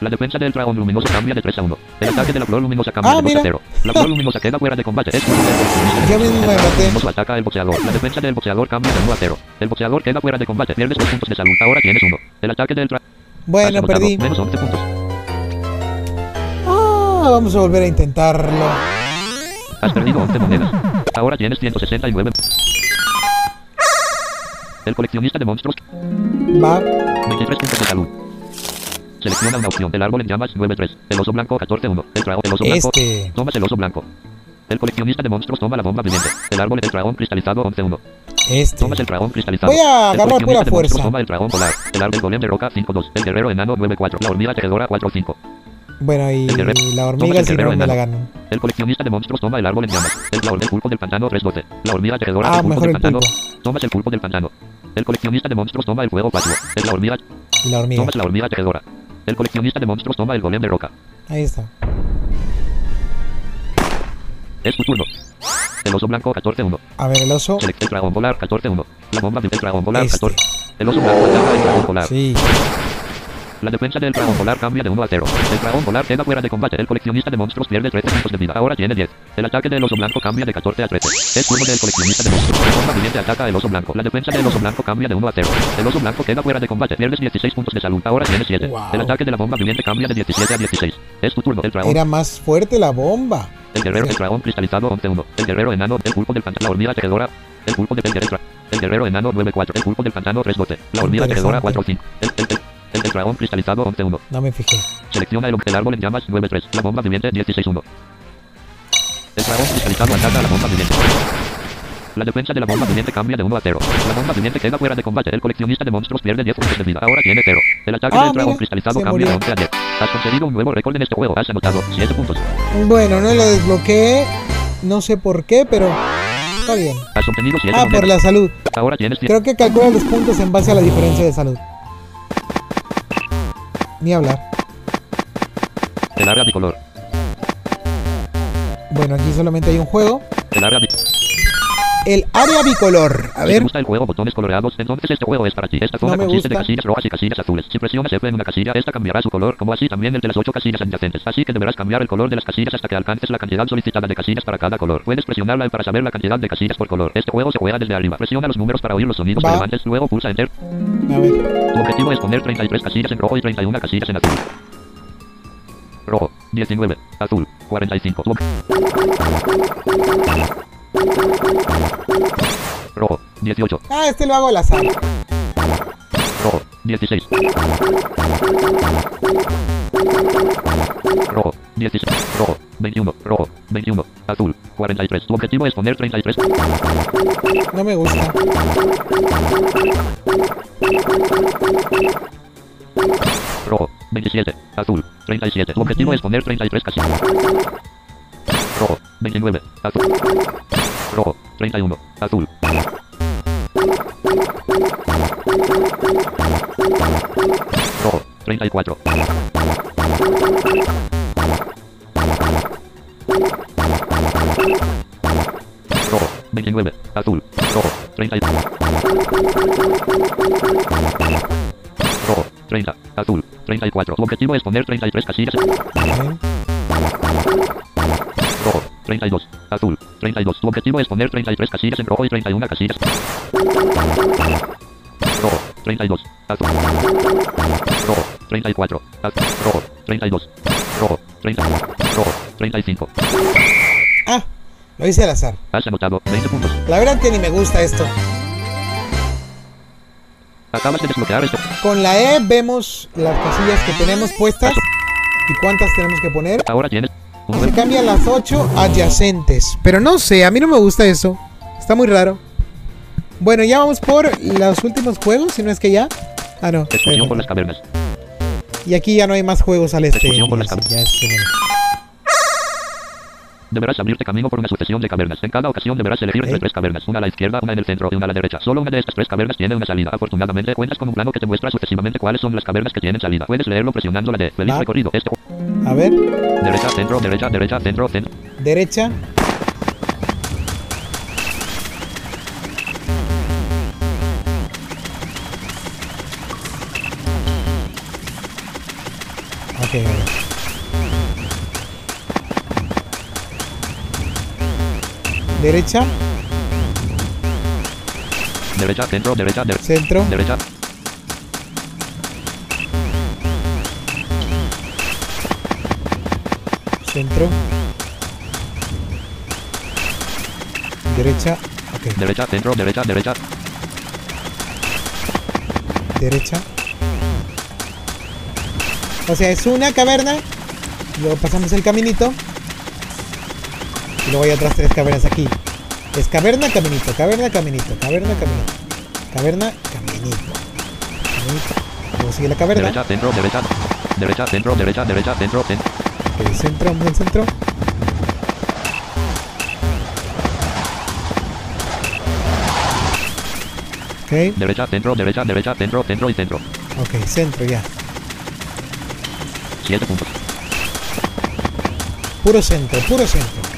La defensa del dragón luminoso cambia de 3 a 1. El ataque de la flor luminosa cambia Ah, de 2 mira. a 0. La flor luminosa queda fuera de combate. Es. Yo mismo me El maté. luminoso ataca al boxeador. La defensa del boxeador cambia de 1 a 0. El boxeador queda fuera de combate. Pierdes 2 puntos de salud. Ahora tienes 1. El ataque del dragón. Bueno, perdí. Menos 11 puntos. Ah, vamos a volver a intentarlo. Has perdido 11 monedas. Ahora tienes 169. El coleccionista de monstruos. Va. 23 puntos de salud. Selecciona una opción. El árbol en llamas 9-3. El oso blanco 14-1. El dragón. El oso blanco. Este. Tomas el oso blanco. El coleccionista de monstruos toma la bomba viviente. El árbol del dragón cristalizado 11-1. Este. Tomas el dragón cristalizado. Voy a El agarrar coleccionista pura de monstruos fuerza. Toma el dragón polar. El árbol golem de roca 5-2. El guerrero enano 9-4. La hormiga tejedora 4-5. Bueno, y El la hormiga el si no guerrero me la gano. El coleccionista de monstruos toma el árbol en llamas. El, la, el pulpo del pantano 3-12. La hormiga tejedora Ah, el pulpo del el pantano. Tomas el pulpo del pantano. El coleccionista de monstruos toma el fuego 4. El, la hormiga. Y la hormiga. Tomas la hormiga tejedora. El coleccionista de monstruos toma el golem de roca. Ahí está. Es tu turno. El oso blanco 14-1. A ver, el oso. Select el dragón polar 14-1. La bomba del dragón polar Este. 14. El oso blanco ataca el dragón polar. Sí. La defensa del dragón polar cambia de 1 a 0. El dragón polar queda fuera de combate. El coleccionista de monstruos pierde 13 puntos de vida. Ahora tiene 10. El ataque del oso blanco cambia de 14 a 13. Es turno del coleccionista de monstruos. La bomba viviente ataca al oso blanco. La defensa del oso blanco cambia de 1 a 0. El oso blanco queda fuera de combate. Pierdes 16 puntos de salud. Ahora tiene 7. Wow. El ataque de la bomba viviente cambia de 17 a 16. Es tu turno. El dragón. Era más fuerte la bomba. El guerrero, el dragón cristalizado 11-1. El guerrero enano, el pulpo del pantano, la hormiga tejedora. El pulpo de el guerrero. El guerrero enano 9-4. El pulpo del pantano 3-12. La hormiga tejedora 4-5. El, el, el, el, el dragón cristalizado 11-1. No me fijé. Selecciona el, el árbol en llamas 9-3. La bomba viviente 16-1. El dragón cristalizado ataca a la bomba viviente. La defensa de la bomba viviente cambia de 1 a 0. La bomba viviente queda fuera de combate. El coleccionista de monstruos pierde 10 puntos de vida. Ahora tiene 0. El ataque Ah, del dragón cristalizado se cambia de murió. 11 a 10. Has conseguido un nuevo récord en este juego. Has anotado 7 puntos. Bueno, no lo desbloqueé. No sé por qué, pero está bien. Has obtenido 7 Ah, por monedas. la salud. Ahora tienes 10. Creo que calcula los puntos en base a la diferencia de salud. Ni hablar. El área bicolor. Bueno, aquí solamente hay un juego. El área bicolor. El área bicolor. A Si te ver. gusta el juego botones coloreados, entonces este juego es para ti. Esta zona No consiste de casillas rojas y casillas azules. Si presionas F en una casilla, esta cambiará su color, como así también el de las ocho casillas adyacentes. Así que deberás cambiar el color de las casillas hasta que alcances la cantidad solicitada de casillas para cada color. Puedes presionarla para saber la cantidad de casillas por color. Este juego se juega desde arriba. Presiona los números para oír los sonidos Va. relevantes, luego pulsa Enter. A ver. Tu objetivo es poner 33 casillas en rojo y 31 casillas en azul. Rojo, 19, azul, 45. Rojo, 18, Ah, este lo hago al azar. rojo, 16. Rojo, 16, rojo, 21, rojo, 21, azul, 43. Tu objetivo es poner 33. No me gusta. Rojo, 27, azul, 37. Tu objetivo es poner 33 casillas. Rojo, 29, azul. Rojo, 31, azul. Rojo, 34. Rojo, 29, azul. Rojo, 30. Rojo, 30, azul, 34. Tu objetivo es poner 33 casillas. Rojo, 32, azul, 32. Tu objetivo es poner 33 casillas en rojo y 31 casillas. Rojo, 32, azul. Rojo, 34, azul. Rojo, 32. Rojo, 30. Rojo, 35. Ah, lo hice al azar. Has anotado 20 puntos. La verdad que ni me gusta esto. Acabas de desbloquear este. Con la E vemos las casillas que tenemos puestas y cuántas tenemos que poner. Ahora tienes Se cambian las 8 adyacentes. Pero no sé, a mí no me gusta eso. Está muy raro. Bueno, ya vamos por los últimos juegos, si no es que ya. Ah, no. Excursión por las cavernas. Y aquí ya no hay más juegos al este. Excursión por las Ya, cavernas. ya es- Deberás abrirte camino por una sucesión de cavernas. En cada ocasión deberás elegir entre tres cavernas, una a la izquierda, una en el centro y una a la derecha. Solo una de estas tres cavernas tiene una salida. Afortunadamente cuentas con un plano que te muestra sucesivamente cuáles son las cavernas que tienen salida. Puedes leerlo presionando la D. Feliz Va. recorrido. Este A ver, derecha, centro, derecha, derecha, centro, centro. derecha. Ok, a ver. Derecha, Derecha, centro, derecha, derecha. centro, Derecha, centro. Derecha, ok, derecha, centro, derecha, derecha. derecha. O sea, es una caverna. Luego pasamos el caminito. Luego hay otras tres cavernas aquí. Es caverna, caminito, caverna, caminito, caverna, caminito. Caverna, caminito. Caminito. Luego sigue la caverna. Derecha, centro, derecha. Derecha, centro, derecha, derecha, centro, centro. Ok, centro, vamos al centro. Ok, Derecha, centro, derecha, derecha, centro, centro y centro. ok, centro ya. Siete puntos. Puro centro, puro centro.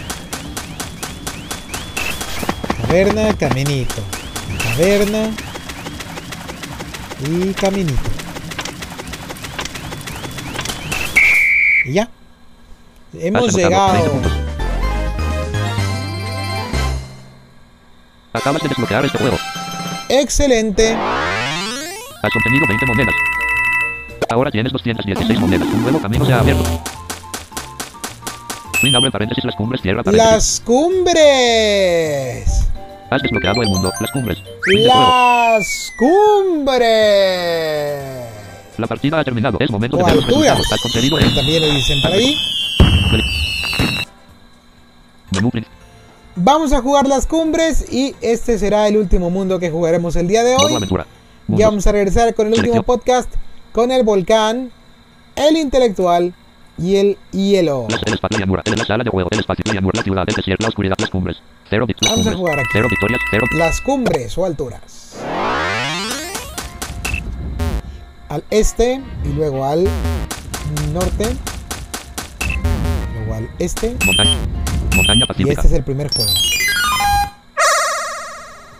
Caverna, caminito. Caverna. Y caminito. Y ya. Hemos anotado 20 llegado. Acabas de desbloquear este juego. Excelente. Has obtenido 20 monedas. Ahora tienes 216 monedas. Un nuevo camino se ha abierto. Fin abre paréntesis las cumbres tierra paréntesis. Las cumbres. Has desbloqueado el mundo. Las cumbres. Fin de juego. Las cumbres. La partida ha terminado. Es momento de ver los resultados. Has conseguido el También lo dicen por ahí. menú Vamos a jugar las cumbres y este será el último mundo que jugaremos el día de hoy. Ya vamos a regresar con el último podcast con el volcán, el intelectual y el hielo. El espacio la sala de juego. El espacio llanura. La ciudad. El desierto. La oscuridad. Las cumbres. Cero, Vamos a jugar aquí. Cero victorias. Cero. Las cumbres o alturas. Al este y luego al norte. Luego al este. Montaña. Montaña Y pacífica. este es el primer juego.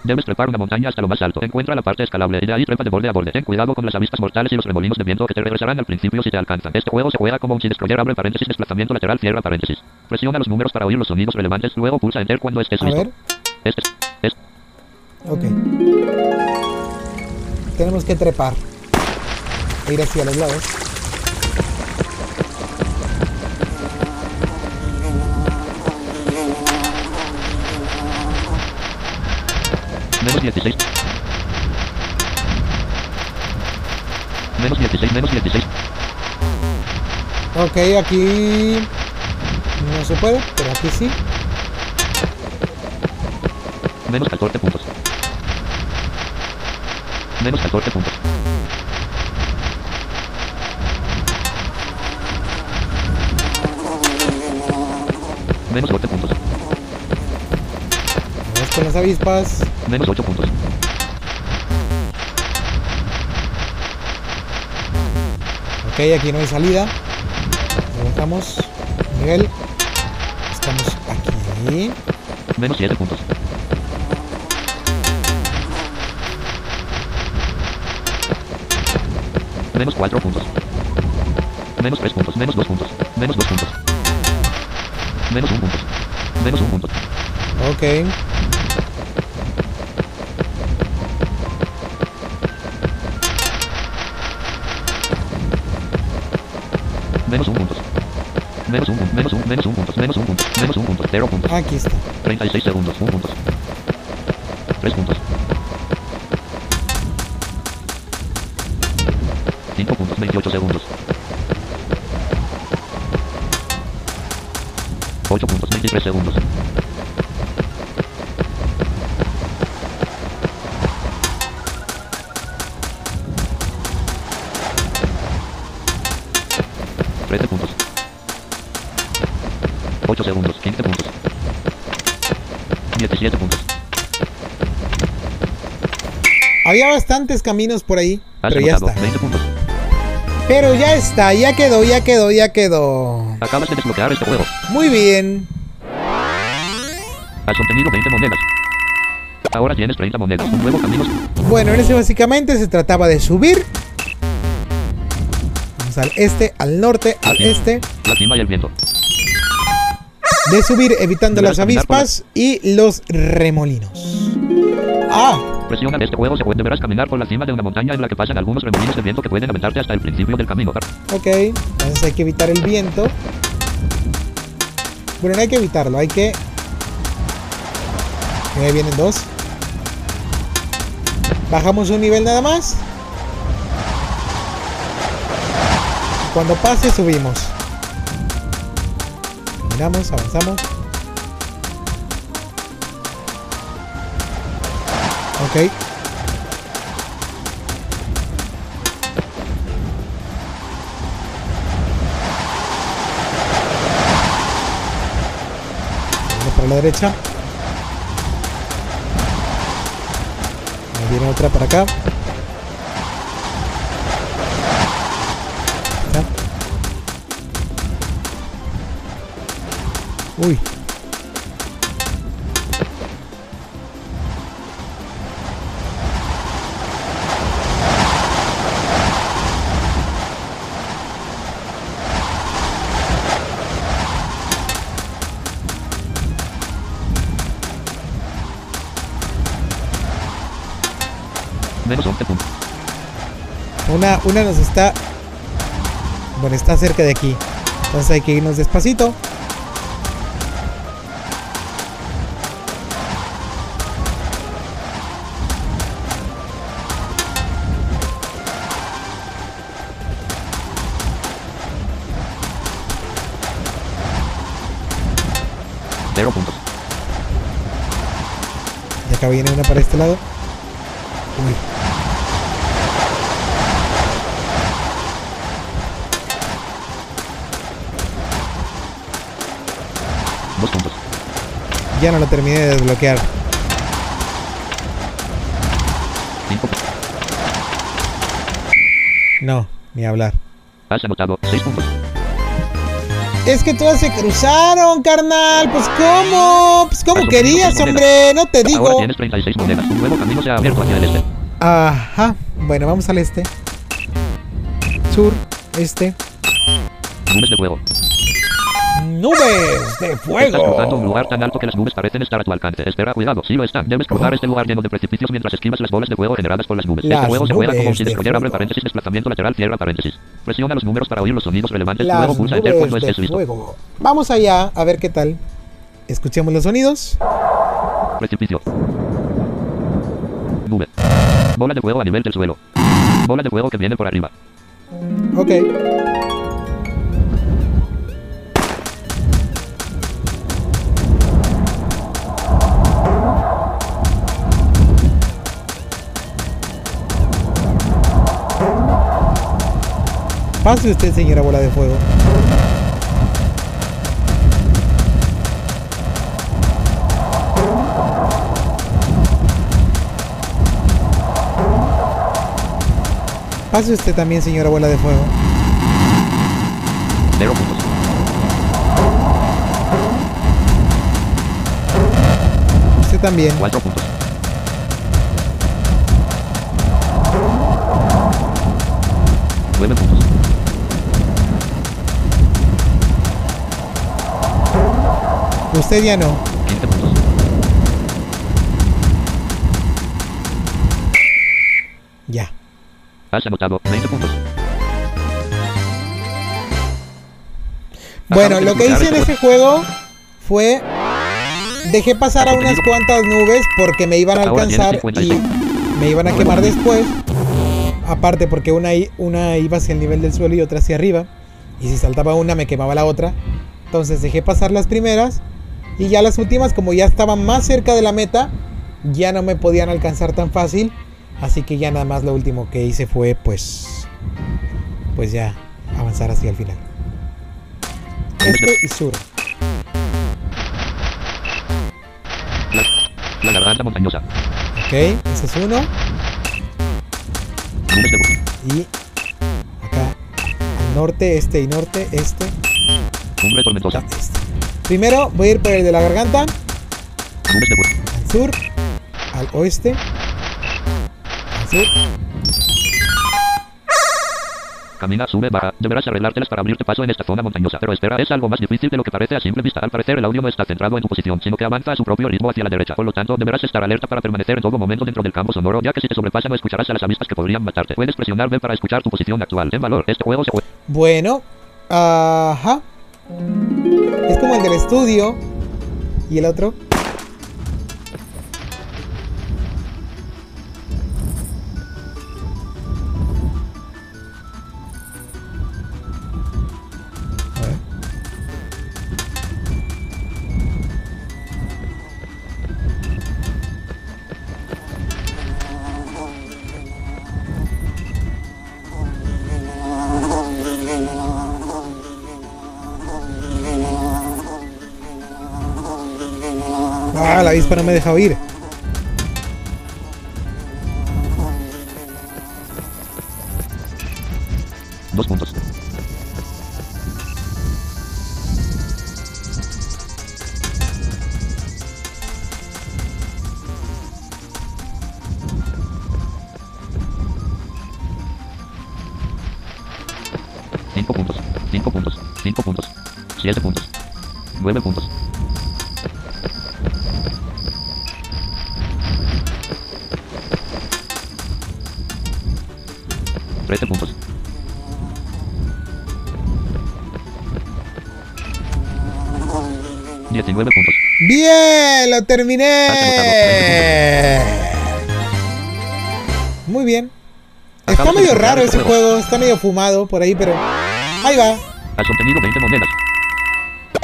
Debes trepar una montaña hasta lo más alto. Encuentra la parte escalable y de ahí trepa de borde a borde. Ten cuidado con las avispas mortales y los remolinos de viento que te regresarán al principio si te alcanzan. Este juego se juega como un destroyer abre paréntesis desplazamiento lateral cierra paréntesis. Presiona los números para oír los sonidos relevantes. Luego pulsa enter cuando estés A listo. ver. Este es, es- Ok. Tenemos que trepar. E ir hacia los lados. Menos 16. Menos 16, menos 16. Ok, aquí no se puede, pero aquí sí. Menos 14 puntos. Menos 14 puntos. Menos 12 puntos. Con las avispas. Menos 8 puntos. Ok, aquí no hay salida. Lo dejamos. Nivel. Estamos aquí. Menos 7 puntos. Menos 4 puntos. Menos 3 puntos. Menos 2 puntos. Menos 2 puntos. Menos 1 punto. Menos 1 punto. Ok. Menos 1. Menos 1 puntos. Menos 1 punto. Menos 1 punto. 0 puntos. Aquí está. 36 segundos. 1 puntos. 3 puntos. 5 puntos. 28 segundos. 8 puntos. 23 segundos. 8 segundos. 15 puntos. 17 puntos. Había bastantes caminos por ahí, Has pero ya está. 20 puntos. Pero ya está, ya quedó, ya quedó, ya quedó. Acabas de desbloquear este juego. Muy bien. Has obtenido 20 monedas. Ahora tienes 30 monedas. Un nuevo camino. Bueno, en ese básicamente se trataba de subir. Vamos al este, al norte, al este. La cima y el viento. De subir evitando las avispas y los remolinos. Ah, Presiona este juego. Se puede deberás caminar por la cima de una montaña en la que pasan algunos remolinos de viento que pueden aventarte hasta el principio del camino. ok. Entonces hay que evitar el viento. Bueno, no hay que evitarlo, hay que... Ahí vienen dos. Bajamos un nivel nada más. Cuando pase subimos. Caminamos, avanzamos. Ok. Vamos para la derecha. Viene otra para acá. Uy. Una, una nos está... Bueno, está cerca de aquí. Entonces hay que irnos despacito. Viene una para este lado. Uy. Dos puntos. Ya no lo terminé de desbloquear. Cinco. No, ni hablar. Has anotado 6 puntos. Es que todas se cruzaron, carnal. Pues cómo. Pues cómo querías, hombre. No te Ahora digo. tienes 36 monedas. Un nuevo camino se ha abierto hacia el este. Ajá. Bueno, vamos al este. Sur, este. Nubes de fuego. Nubes de Estás cruzando un fuego. lugar tan alto que las nubes parecen estar a tu alcance. Espera, cuidado, sí lo están. Debes cruzar este lugar lleno de precipicios mientras esquivas las bolas de fuego generadas por las nubes. Las este juego se juega como si de destruyera, abre fuego. paréntesis, desplazamiento lateral, cierra paréntesis. Presiona los números para oír los sonidos relevantes. Las Luego pulsa enter cuando estés listo. fuego. Vamos allá a ver qué tal. Escuchemos los sonidos. Precipicio. Nube. Bola de fuego a nivel del suelo. Bola de fuego que viene por arriba. Ok. Pase usted, señora bola de fuego. Pase usted también, señora bola de fuego. Cero puntos. Usted también. Cuatro puntos. Usted ya no. Ya. Has anotado 20 puntos. Bueno, lo que hice en ese juego fue dejé pasar a unas cuantas nubes porque me iban a alcanzar y 56. me iban a quemar después. Aparte porque una, una iba hacia el nivel del suelo y otra hacia arriba. Y si saltaba una me quemaba la otra. Entonces dejé pasar las primeras. Y ya las últimas como ya estaban más cerca de la meta. Ya no me podían alcanzar tan fácil. Así que ya nada más lo último que hice fue pues... Pues ya avanzar hacia el final. Este y sur. La, la garganta montañosa. Ok, ese es uno. Y acá al norte, este y norte, este, Cumbre tormentosa. este. Primero voy a ir por el de la garganta, al sur, al oeste, al sur. Camina, sube, baja. Deberás arreglártelas para abrirte paso en esta zona montañosa. Pero espera, es algo más difícil de lo que parece a simple vista. Al parecer, el audio no está centrado en tu posición, sino que avanza a su propio ritmo hacia la derecha. Por lo tanto, deberás estar alerta para permanecer en todo momento dentro del campo sonoro, ya que si te sobrepasa no escucharás a las avispas que podrían matarte. Puedes presionar B para escuchar tu posición actual. En valor, este juego se juega. Bueno, ajá. Es como el del estudio. ¿Y el otro? Ah, la avispa no me deja oír. Dos puntos. Cinco puntos. Cinco puntos. Cinco puntos. Siete puntos. Nueve puntos. 13 puntos. Diecinueve puntos. Bien, lo terminé. Muy bien. Está medio raro ese juego. está medio fumado por ahí, pero ahí va. Has obtenido 20 monedas.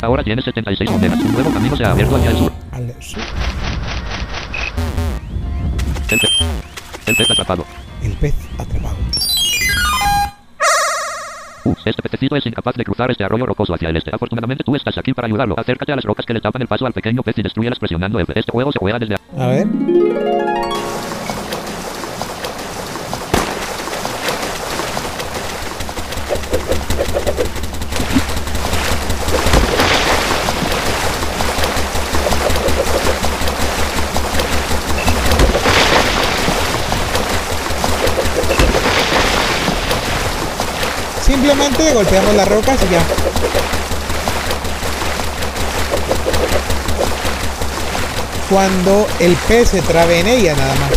Ahora tienes 76 monedas. Un nuevo camino se ha abierto hacia el sur. Al sur. El pez. El pez atrapado. Este pececito es incapaz de cruzar este arroyo rocoso hacia el este. Afortunadamente tú estás aquí para ayudarlo. Acércate a las rocas que le tapan el paso al pequeño pez y destruyelas presionando F. Este juego se juega desde... A ver. Simplemente golpeamos las rocas y ya. Cuando el pez se trabe en ella nada más.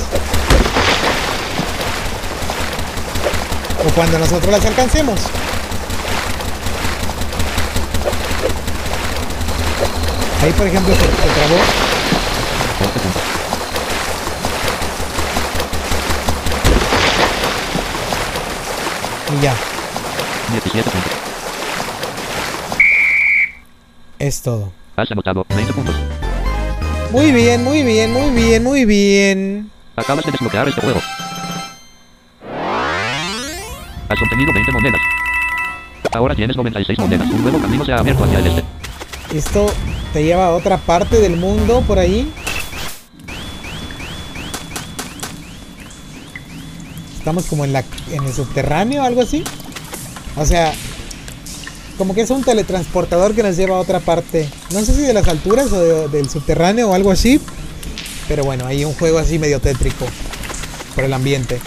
O cuando nosotros las alcancemos. Ahí por ejemplo se, se trabó. 11 puntos. Y ya. 17 puntos. Es todo. Has anotado 20 puntos. Muy bien, muy bien, muy bien, muy bien. Acabas de desbloquear este juego. Has obtenido 20 monedas. Ahora tienes 96 monedas. Un nuevo camino se ha abierto hacia el este. Esto te lleva a otra parte del mundo por ahí. Estamos como en la en el subterráneo, algo así. O sea, como que es un teletransportador que nos lleva a otra parte. No sé si de las alturas o de- del subterráneo o algo así. Pero bueno, hay un juego así medio tétrico por el ambiente.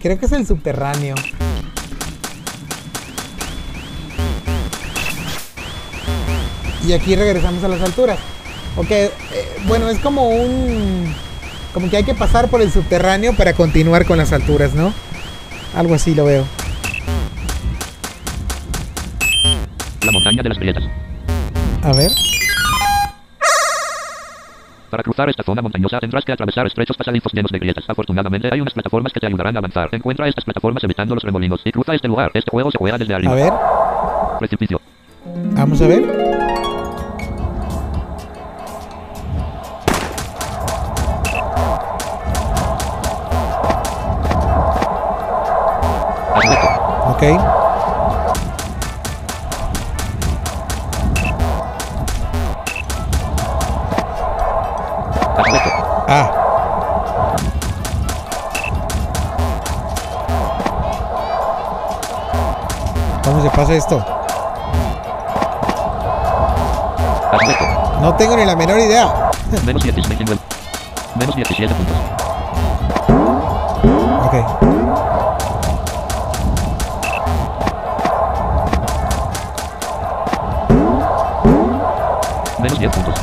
Creo que es el subterráneo. Y aquí regresamos a las alturas. Ok, eh, bueno, es como un... Como que hay que pasar por el subterráneo para continuar con las alturas, ¿no? Algo así lo veo. La montaña de las grietas. A ver. Para cruzar esta zona montañosa tendrás que atravesar estrechos pasadizos llenos de grietas. Afortunadamente hay unas plataformas que te ayudarán a avanzar. Encuentra estas plataformas evitando los remolinos y cruza este lugar. Este juego se juega desde A arriba. ver. Precipicio. Vamos a ver. Ok. Ah. ¿Cómo se pasa esto? No tengo ni la menor idea. Menos 19. Menos 17 puntos. Ok. Menos 10 puntos.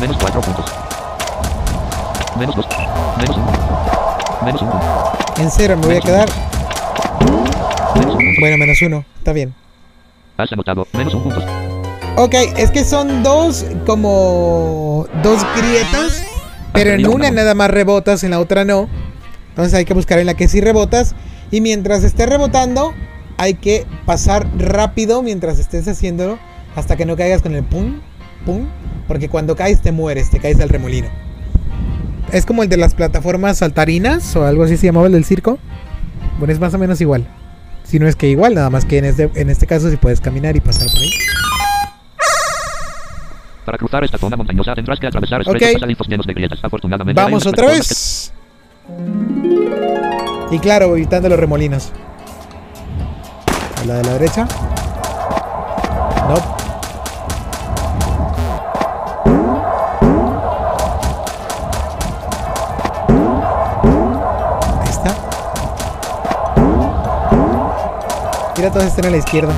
Menos 4 puntos. Menos 2. Menos 1. Menos 1. En cero me voy a quedar. Menos 1. Bueno, menos uno. Está bien. Has anotado. Menos 1 punto. Ok, es que son dos como dos grietas, pero en una nada más rebotas, en la otra no. Entonces hay que buscar en la que sí rebotas y mientras estés rebotando hay que pasar rápido mientras estés haciéndolo hasta que no caigas con el pum, pum, porque cuando caes te mueres, te caes al remolino. Es como el de las plataformas saltarinas o algo así se llamaba el del circo. Bueno, es más o menos igual. Si no es que igual, nada más que en este, en este caso si puedes caminar y pasar por ahí. Para cruzar esta zona montañosa tendrás que atravesar estrechos Ok. pasadizos llenos de grietas. Afortunadamente Vamos otra vez. Y claro, evitando los remolinos. A la de la derecha. No. Ahí está. Mira, todos están a la izquierda.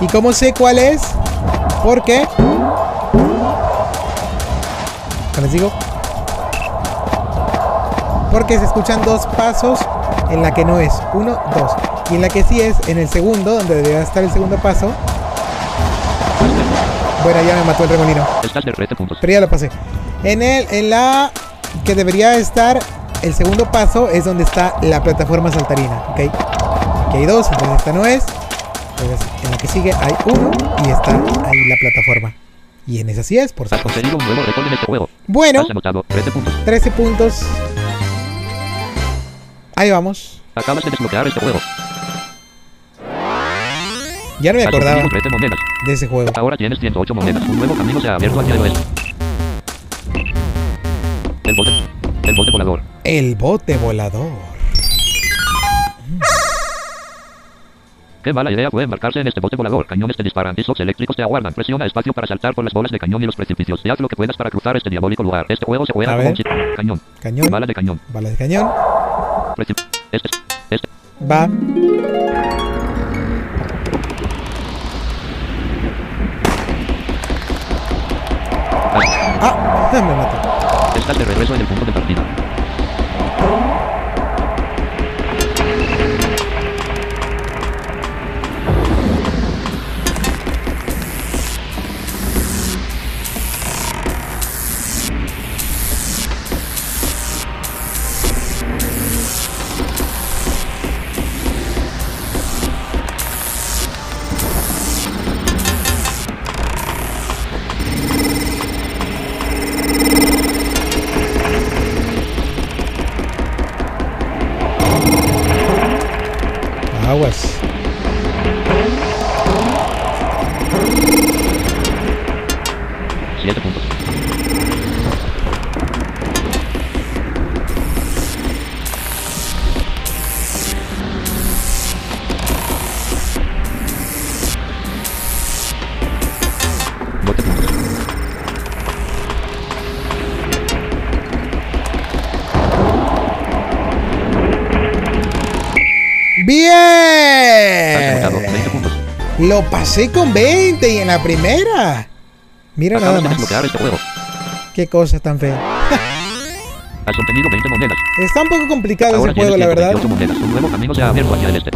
¿Y cómo sé cuál es? ¿Por qué? ¿Qué les digo? Porque se escuchan dos pasos en la que no es. Uno, dos. Y en la que sí es, en el segundo, donde debería estar el segundo paso. Bueno, ya me mató el remolino. Estás de 13 puntos. Pero ya lo pasé. En el, en la que debería estar el segundo paso es donde está la plataforma saltarina. ¿Ok? Aquí hay dos, entonces esta no es. Entonces, en la que sigue hay uno y está ahí la plataforma. Y en esa sí es, por supuesto. conseguido un nuevo récord en este juego. Bueno, Has anotado 13 puntos. 13 puntos. Ahí vamos. Acabas de desbloquear este juego. Ya no me acordaba obtenido 13 monedas. de ese juego. Ahora tienes 108 monedas. Un nuevo camino se ha abierto hacia el oeste. El bote. El bote volador. El bote volador. Qué mala idea fue embarcarse en este bote volador. Cañones te disparan. Islots eléctricos te aguardan. Presiona espacio para saltar por las bolas de cañón y los precipicios. Y haz lo que puedas para cruzar este diabólico lugar. Este juego se juega como un. Cañón. Cañón. Bala de cañón. Bala de cañón. Precip- Este. Este. Va. Ah, Ah, *laughs* me mató. estás de regreso en el punto de partida. Lo pasé con 20 y en la primera. Mira nada Acabas de más. desbloquear este juego. Qué cosa tan fea. Has obtenido 20 monedas. Está un poco complicado Ahora ese juego, la verdad. 128 monedas. Un nuevo camino se ha abierto hacia el este.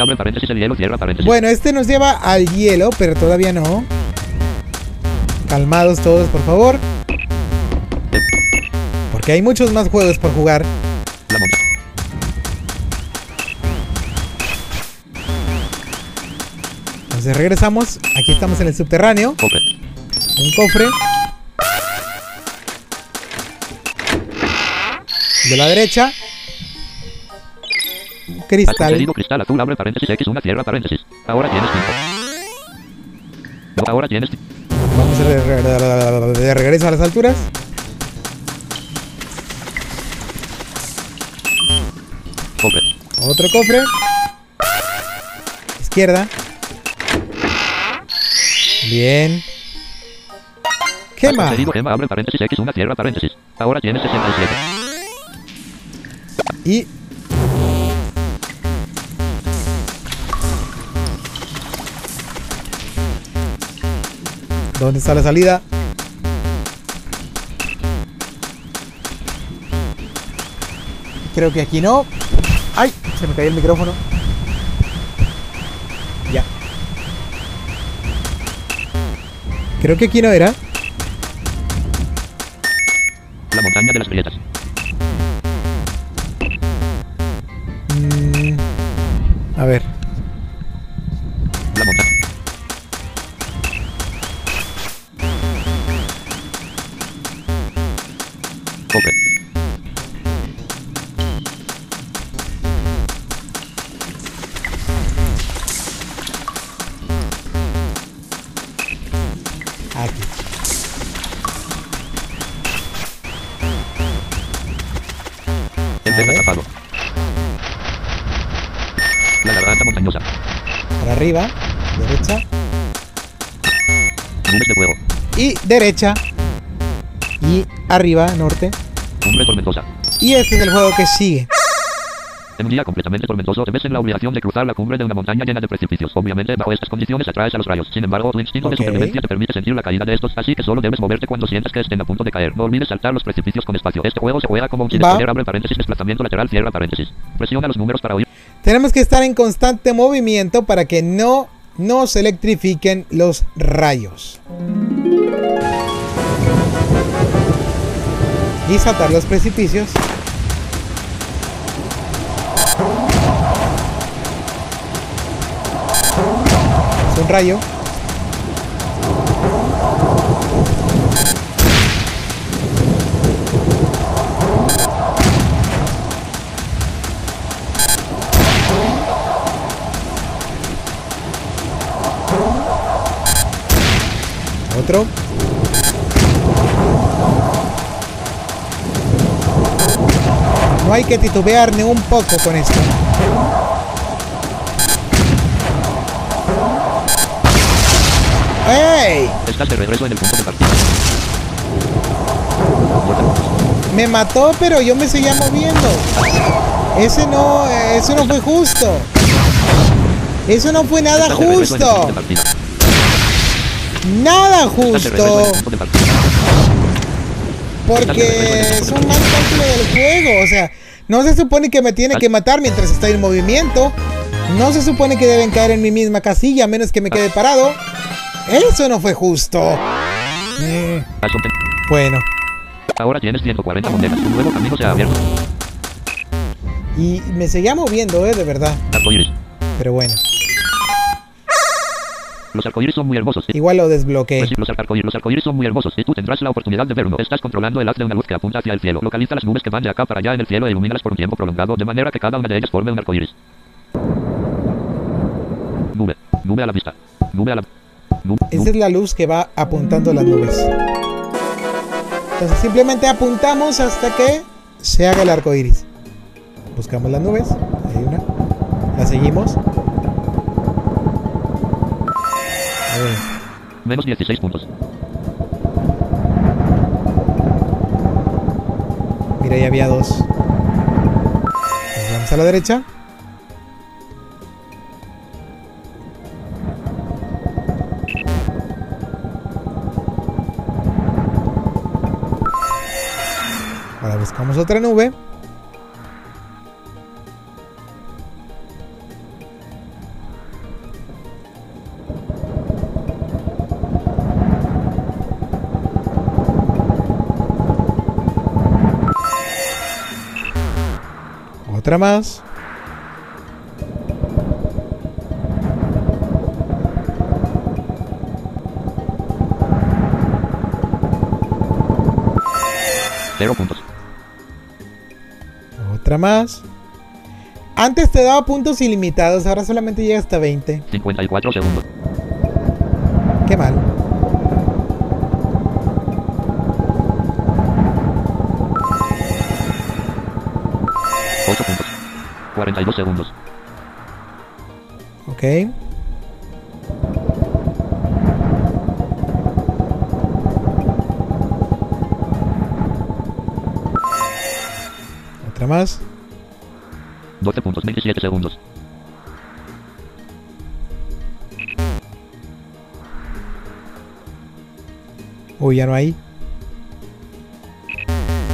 Abre paréntesis, el hielo, cierra paréntesis. Bueno, este nos lleva al hielo, pero todavía no. Calmados todos, por favor. Porque hay muchos más juegos por jugar. Entonces regresamos. Aquí estamos en el subterráneo. Cofre. Un cofre. De la derecha. Un Cristal. cristal azul, abre paréntesis, X, una cierra paréntesis. Ahora tienes 5. No, ahora tienes... Vamos a de, de- de regreso a las alturas. Cofre. Otro cofre. Izquierda. Bien. ¿Qué más? gema, abre paréntesis, X, una cierra paréntesis. Ahora tienes 67. Y ¿Dónde está la salida? Creo que aquí no. ¡Ay! Se me cayó el micrófono. Creo que aquí no era. La montaña de las grietas. Mm, a ver. La montaña. Cofre. La garganta montañosa. Para arriba, derecha Nubes de fuego. y derecha. Y arriba, norte. Cumbre tormentosa. Y este es el juego que sigue. En un día completamente tormentoso te ves en la obligación de cruzar la cumbre de una montaña llena de precipicios. Obviamente, bajo estas condiciones atraes a los rayos. Sin embargo, tu instinto de supervivencia te permite sentir la caída de estos, así que solo debes moverte cuando sientas que estén a punto de caer. No olvides saltar los precipicios con espacio. Este juego se juega como un exponer, abre paréntesis, desplazamiento lateral, cierra paréntesis. Presiona los números para oír. Tenemos que estar en constante movimiento para que no nos electrifiquen los rayos. Y saltar los precipicios. Rayo. Otro. No hay que titubear ni un poco con esto. ¡Ey! Estás de regreso en el punto de partida. Me mató, pero yo me seguía moviendo. Ese no, eso no fue justo. Eso no fue nada justo. Nada justo. Porque es un mal cálculo del juego. O sea, no se supone que me tiene que matar mientras estoy en movimiento. No se supone que deben caer en mi misma casilla a menos que me quede parado. Eso no fue justo. Eh, bueno. Ahora tienes 140 monedas. Un nuevo camino se ha abierto. Y me seguía moviendo, eh, de verdad. Arcoíris. Pero bueno. Los arcoíris son muy hermosos. Igual lo desbloqueé. Pues sí, los, arcoíris, los arcoíris son muy hermosos y tú tendrás la oportunidad de verlo. Estás controlando el haz de una luz que apunta hacia el cielo. Localiza las nubes que van de acá para allá en el cielo e ilumínalas por un tiempo prolongado de manera que cada una de ellas forme un arcoíris. Nube. Nube a la vista. Nube a la... Nube. Esa es la luz que va apuntando las nubes. Entonces simplemente apuntamos hasta que se haga el arco iris. Buscamos las nubes. Hay una. La seguimos. A ver. Menos 16 puntos. Mira, ahí había dos. Nos vamos a la derecha. Buscamos otra nube. Otra más. Cero puntos. Otra más. Antes te daba puntos ilimitados, ahora solamente llega hasta 20. 54 segundos. Qué mal. Ocho puntos. 42 segundos. Ok. Otra más. 12 puntos. 27 segundos. Uy, ya no hay.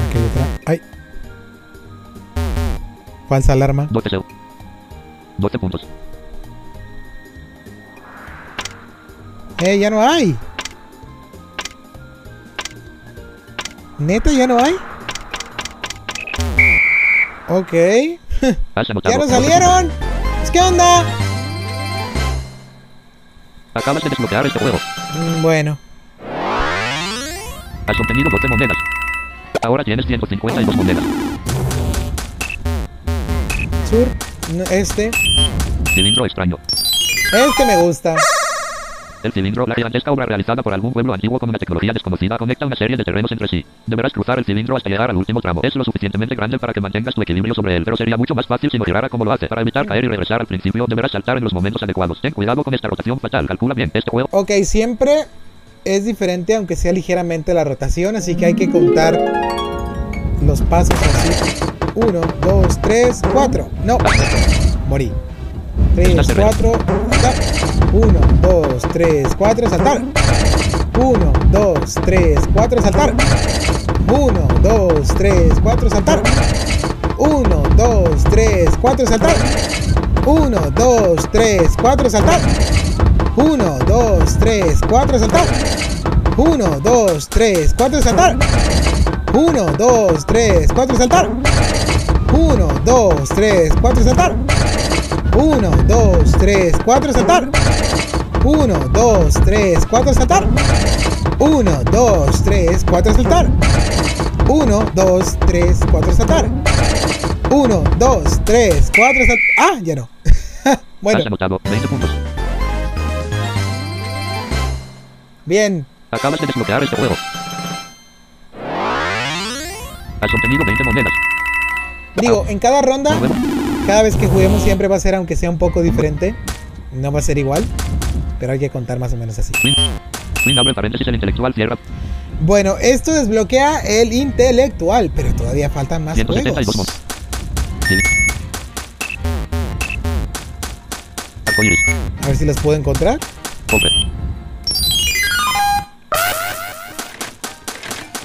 Aquí hay otra. ¡Ay! Falsa alarma. 12 segundos. 12 puntos. ¡Eh, ya no hay! ¿Neta ya no hay? Ok. ¡Ya no 12 puntos. salieron! Pues, ¿Qué onda? Acabas de desbloquear este juego. Mm, Bueno. Has obtenido 12 monedas. Ahora tienes 152 monedas. Sur. Este. Cilindro extraño. Este me gusta. El cilindro, la gigantesca obra realizada por algún pueblo antiguo con una tecnología desconocida, conecta una serie de terrenos entre sí. Deberás cruzar el cilindro hasta llegar al último tramo. Es lo suficientemente grande para que mantengas tu equilibrio sobre él, pero sería mucho más fácil si no girara como lo hace. Para evitar caer y regresar al principio, deberás saltar en los momentos adecuados. Ten cuidado con esta rotación fatal. Calcula bien este juego. Ok, siempre es diferente, aunque sea ligeramente la rotación, así que hay que contar los pasos así. 1, 2, 3, 4. No, morí. 3, 4, saltar. 1, 2, 3, 4, saltar. 1, 2, 3, 4, saltar. 1, 2, 3, 4, saltar. 1, 2, 3, 4, saltar. 1, 2, 3, 4, saltar. 1, 2, 3, 4, saltar. 1, 2, 3, 4, saltar. 1, 2, 3, 4, saltar. 1, 2, 3, 4, saltar. 1, 2, 3, 4, saltar. 1, 2, 3, 4, saltar. 1, 2, 3, 4, saltar. 1, 2, 3, 4, saltar. 1, 2, 3, 4, saltar. Ah, ya no. *laughs* bueno. Has anotado 20 puntos. Bien. Acabas de desbloquear este juego. Has obtenido 20 monedas. Digo, en cada ronda, cada vez que juguemos siempre va a ser, aunque sea un poco diferente. No va a ser igual, pero hay que contar más o menos así. Bueno, esto desbloquea el intelectual, pero todavía faltan más 172 juegos. A ver si los puedo encontrar.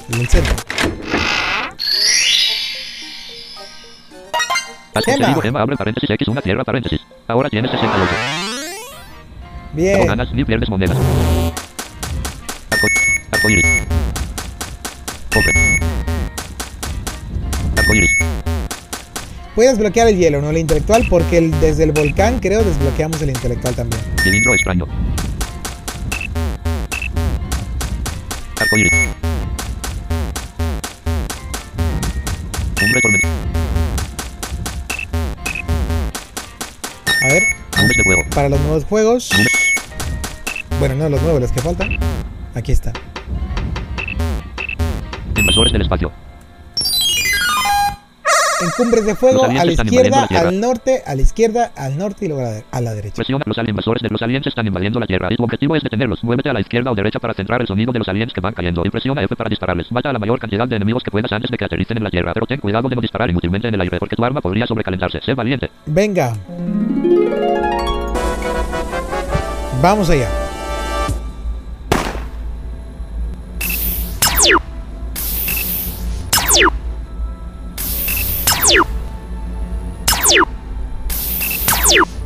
El centro. Has Gema. gema abre paréntesis X una cierra paréntesis. Ahora tienes 68. No Bien. ganas ni pierdes monedas. Arco, arcoíris. Cofre. Arcoíris. Voy a desbloquear el hielo, no el intelectual, porque el- desde el volcán creo desbloqueamos el intelectual también. Cilindro extraño. Arcoíris. Cumbre tormenta. A ver, para los nuevos juegos. Bueno, no los nuevos, los que faltan. Aquí está. Invasores del espacio. En cumbres de fuego, a la izquierda, la al norte, a la izquierda, al norte y luego a la, a la derecha. Presiona los invasores de los aliens están invadiendo la Tierra. Y tu objetivo es detenerlos. Muévete a la izquierda o derecha para centrar el sonido de los aliens que van cayendo. Y presiona F para dispararles. Mata a la mayor cantidad de enemigos que puedas antes de que aterricen en la Tierra. Pero ten cuidado de no disparar inútilmente en el aire porque tu arma podría sobrecalentarse. Sé valiente. Venga. Vamos allá. you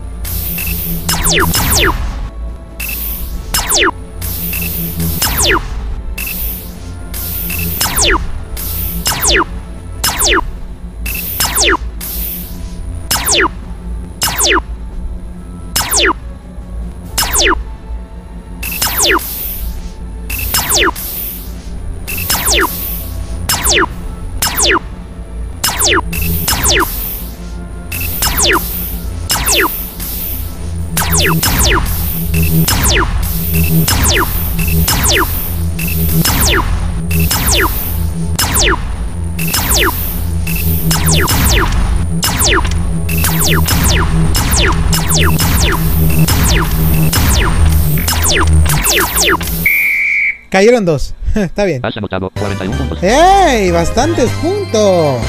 Cayeron dos. *laughs* Está bien. Has anotado 41 puntos. ¡Ey! Bastantes puntos.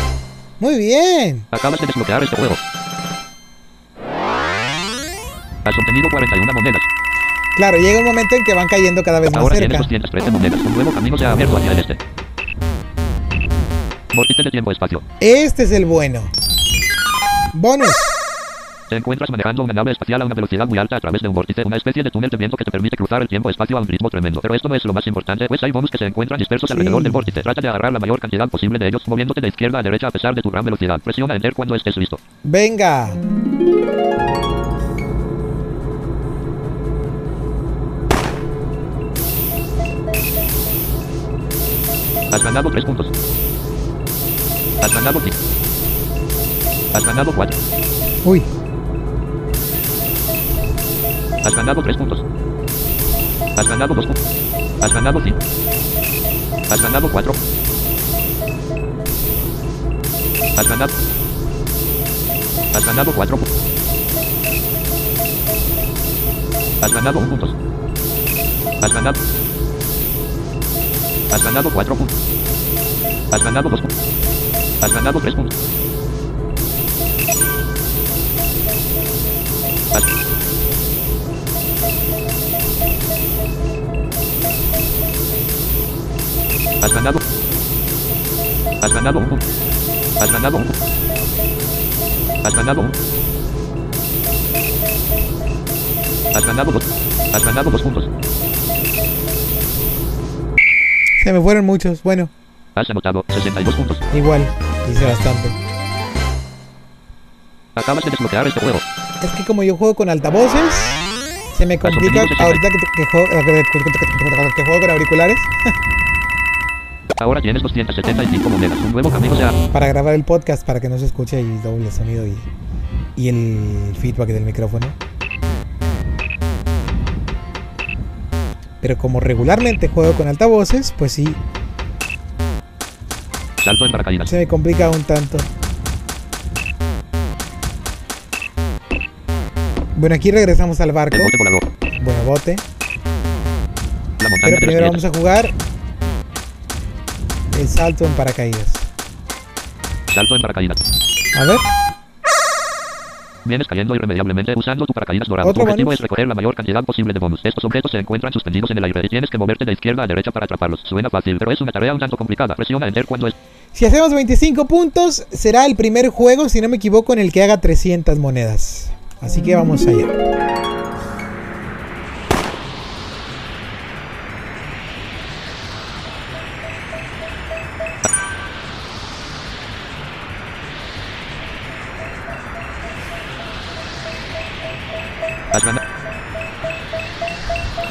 Muy bien. Acabas de desbloquear este juego. Has obtenido 41 monedas. Claro, llega un momento en que van cayendo cada vez más Ahora tienes cerca. 213 monedas. Un nuevo camino se ha abierto hacia el este. Vórtice de tiempo-espacio. Este es el bueno. Bonus. Te encuentras manejando una nave espacial a una velocidad muy alta a través de un vórtice, una especie de túnel de viento que te permite cruzar el tiempo-espacio a un ritmo tremendo. Pero esto no es lo más importante, pues hay bonus que se encuentran dispersos Sí. alrededor del vórtice. Trata de agarrar la mayor cantidad posible de ellos, moviéndote de izquierda a derecha a pesar de tu gran velocidad. Presiona Enter cuando estés listo. Venga. Has ganado 3 puntos. Has ganado 5. Has ganado 4. Uy. Has ganado 3 puntos. Has ganado 2 puntos. Has ganado 5. Has ganado 4. Has ganado. Has ganado 4 puntos. Has ganado 1 puntos. Has ganado. Has ganado 4 puntos. Has ganado 2 puntos. Has ganado 3 puntos. Has, has ganado. Has ganado 1 punto. Has ganado 1 punto. Has ganado 1. Has ganado 2. Has ganado 2 puntos. Se me fueron muchos. Bueno, Has anotado 62 puntos. igual, hice bastante. Acabas de desbloquear este juego. Es que como yo juego con altavoces, se me complica ahorita que, que juego, que juego con auriculares *laughs* Ahora tienes 275 monedas. Un nuevo camino abre. para grabar el podcast para que no se escuche y doble sonido y, y el feedback del micrófono. Pero como regularmente juego con altavoces, pues sí, Salto en paracaídas. se me complica un tanto. Bueno, aquí regresamos al barco. El bote volador. Bueno, bote. La montaña Pero primero vamos a jugar el salto en paracaídas. Salto en paracaídas. A ver, Vienes cayendo irremediablemente usando tu paracaídas dorado. ¿Otro Tu objetivo bonus? es recoger la mayor cantidad posible de bonus. Estos objetos se encuentran suspendidos en el aire y tienes que moverte de izquierda a derecha para atraparlos. Suena fácil, pero es una tarea un tanto complicada. Presiona Enter cuando es. si hacemos 25 puntos, será el primer juego, si no me equivoco, en el que haga 300 monedas. Así que vamos allá.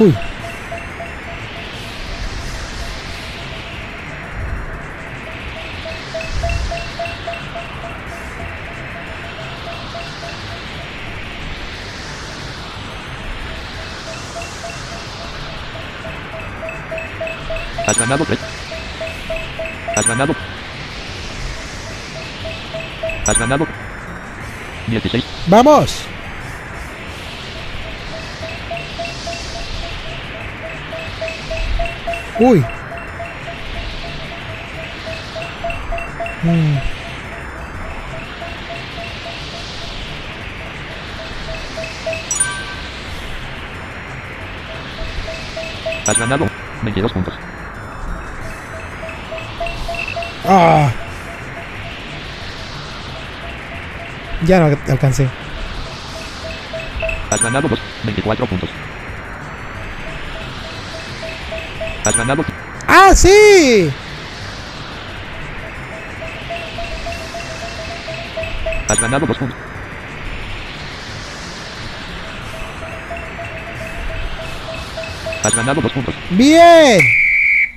Uy, Has ganado 3. Has ganado. Has ganado. 16. vamos. Uy. Mm, Has ganado. 22 puntos. Ah. Ya no al- alcancé. Has ganado 2. 24 puntos. Has ganado. ¡Ah, sí! Has ganado 2 puntos. Has ganado 2 puntos. ¡Bien!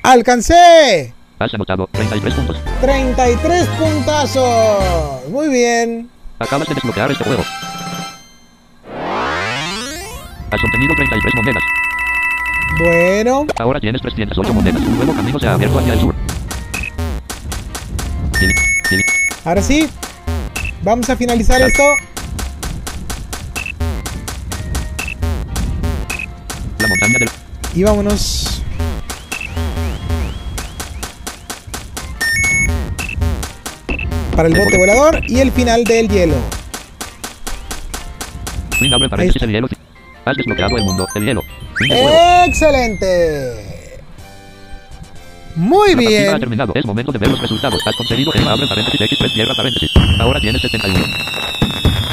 ¡Alcancé! Has anotado 33 puntos. 33 puntazos. Muy bien. Acabas de desbloquear este juego. Has obtenido 33 monedas. Bueno, Ahora tienes 308 monedas. Un nuevo camino se ha abierto hacia el sur. Ahora sí. Vamos a finalizar esto. La montaña del... Y vámonos. Para el bote volador y el final del hielo. Abre paréntesis el hielo. Has desbloqueado el mundo, el hielo. ¡Excelente! Muy partida ha bien. terminado. Es momento de ver los resultados. Has conseguido Emma abre paréntesis X3 cierra paréntesis. Ahora tienes 71.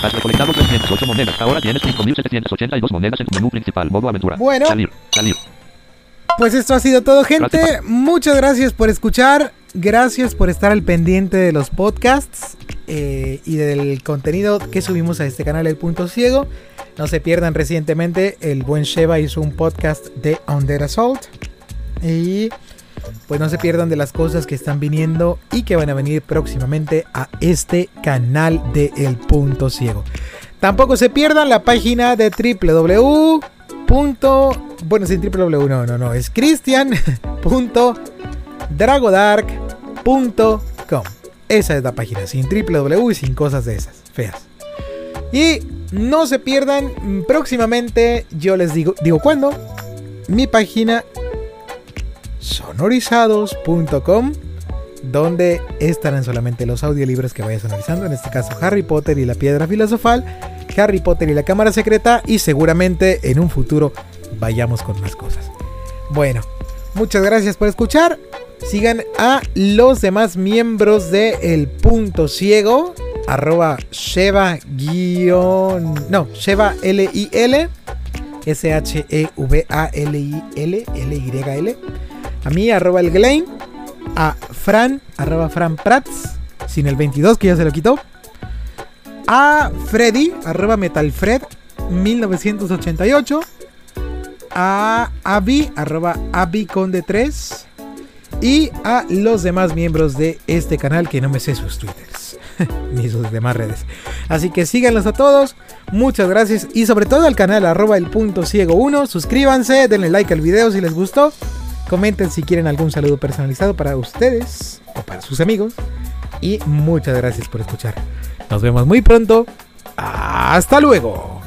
Has recolectado 308 monedas. Ahora tienes 5782 monedas en tu menú principal. Modo aventura. Bueno. Salir. Salir. Pues esto ha sido todo, gente. Gracias. Muchas gracias por escuchar. Gracias por estar al pendiente de los podcasts eh, y del contenido que subimos a este canal, El Punto Ciego. No se pierdan recientemente, el buen Sheva hizo un podcast de Under Assault. Y pues no se pierdan de las cosas que están viniendo y que van a venir próximamente a este canal de El Punto Ciego. Tampoco se pierdan la página de www bueno, sin www, no, no, no, es cristian.dragodark.com. Esa es la página, sin www y sin cosas de esas, feas. Y no se pierdan, próximamente yo les digo, digo cuándo, mi página sonorizados.com donde estarán solamente los audiolibros que vaya sonorizando, en este caso Harry Potter y la piedra filosofal, Harry Potter y la cámara secreta y seguramente en un futuro vayamos con más cosas. Bueno, muchas gracias por escuchar. Sigan a los demás miembros de El Punto Ciego, arroba Sheva guion, no, Sheva L-I-L, S-H-E-V-A-L-I-L, L-Y-L, a mí arroba el Glein, a Fran, arroba Fran Prats, sin el 22 que ya se lo quitó, a Freddy, arroba Metalfred 1988, a Abby, arroba Abby Conde 3, y a los demás miembros de este canal que no me sé sus twitters *laughs* ni sus demás redes. Así que síganlos a todos, muchas gracias y sobre todo al canal arroba el punto ciego 1, suscríbanse, denle like al video si les gustó, comenten si quieren algún saludo personalizado para ustedes o para sus amigos y muchas gracias por escuchar. Nos vemos muy pronto. Hasta luego.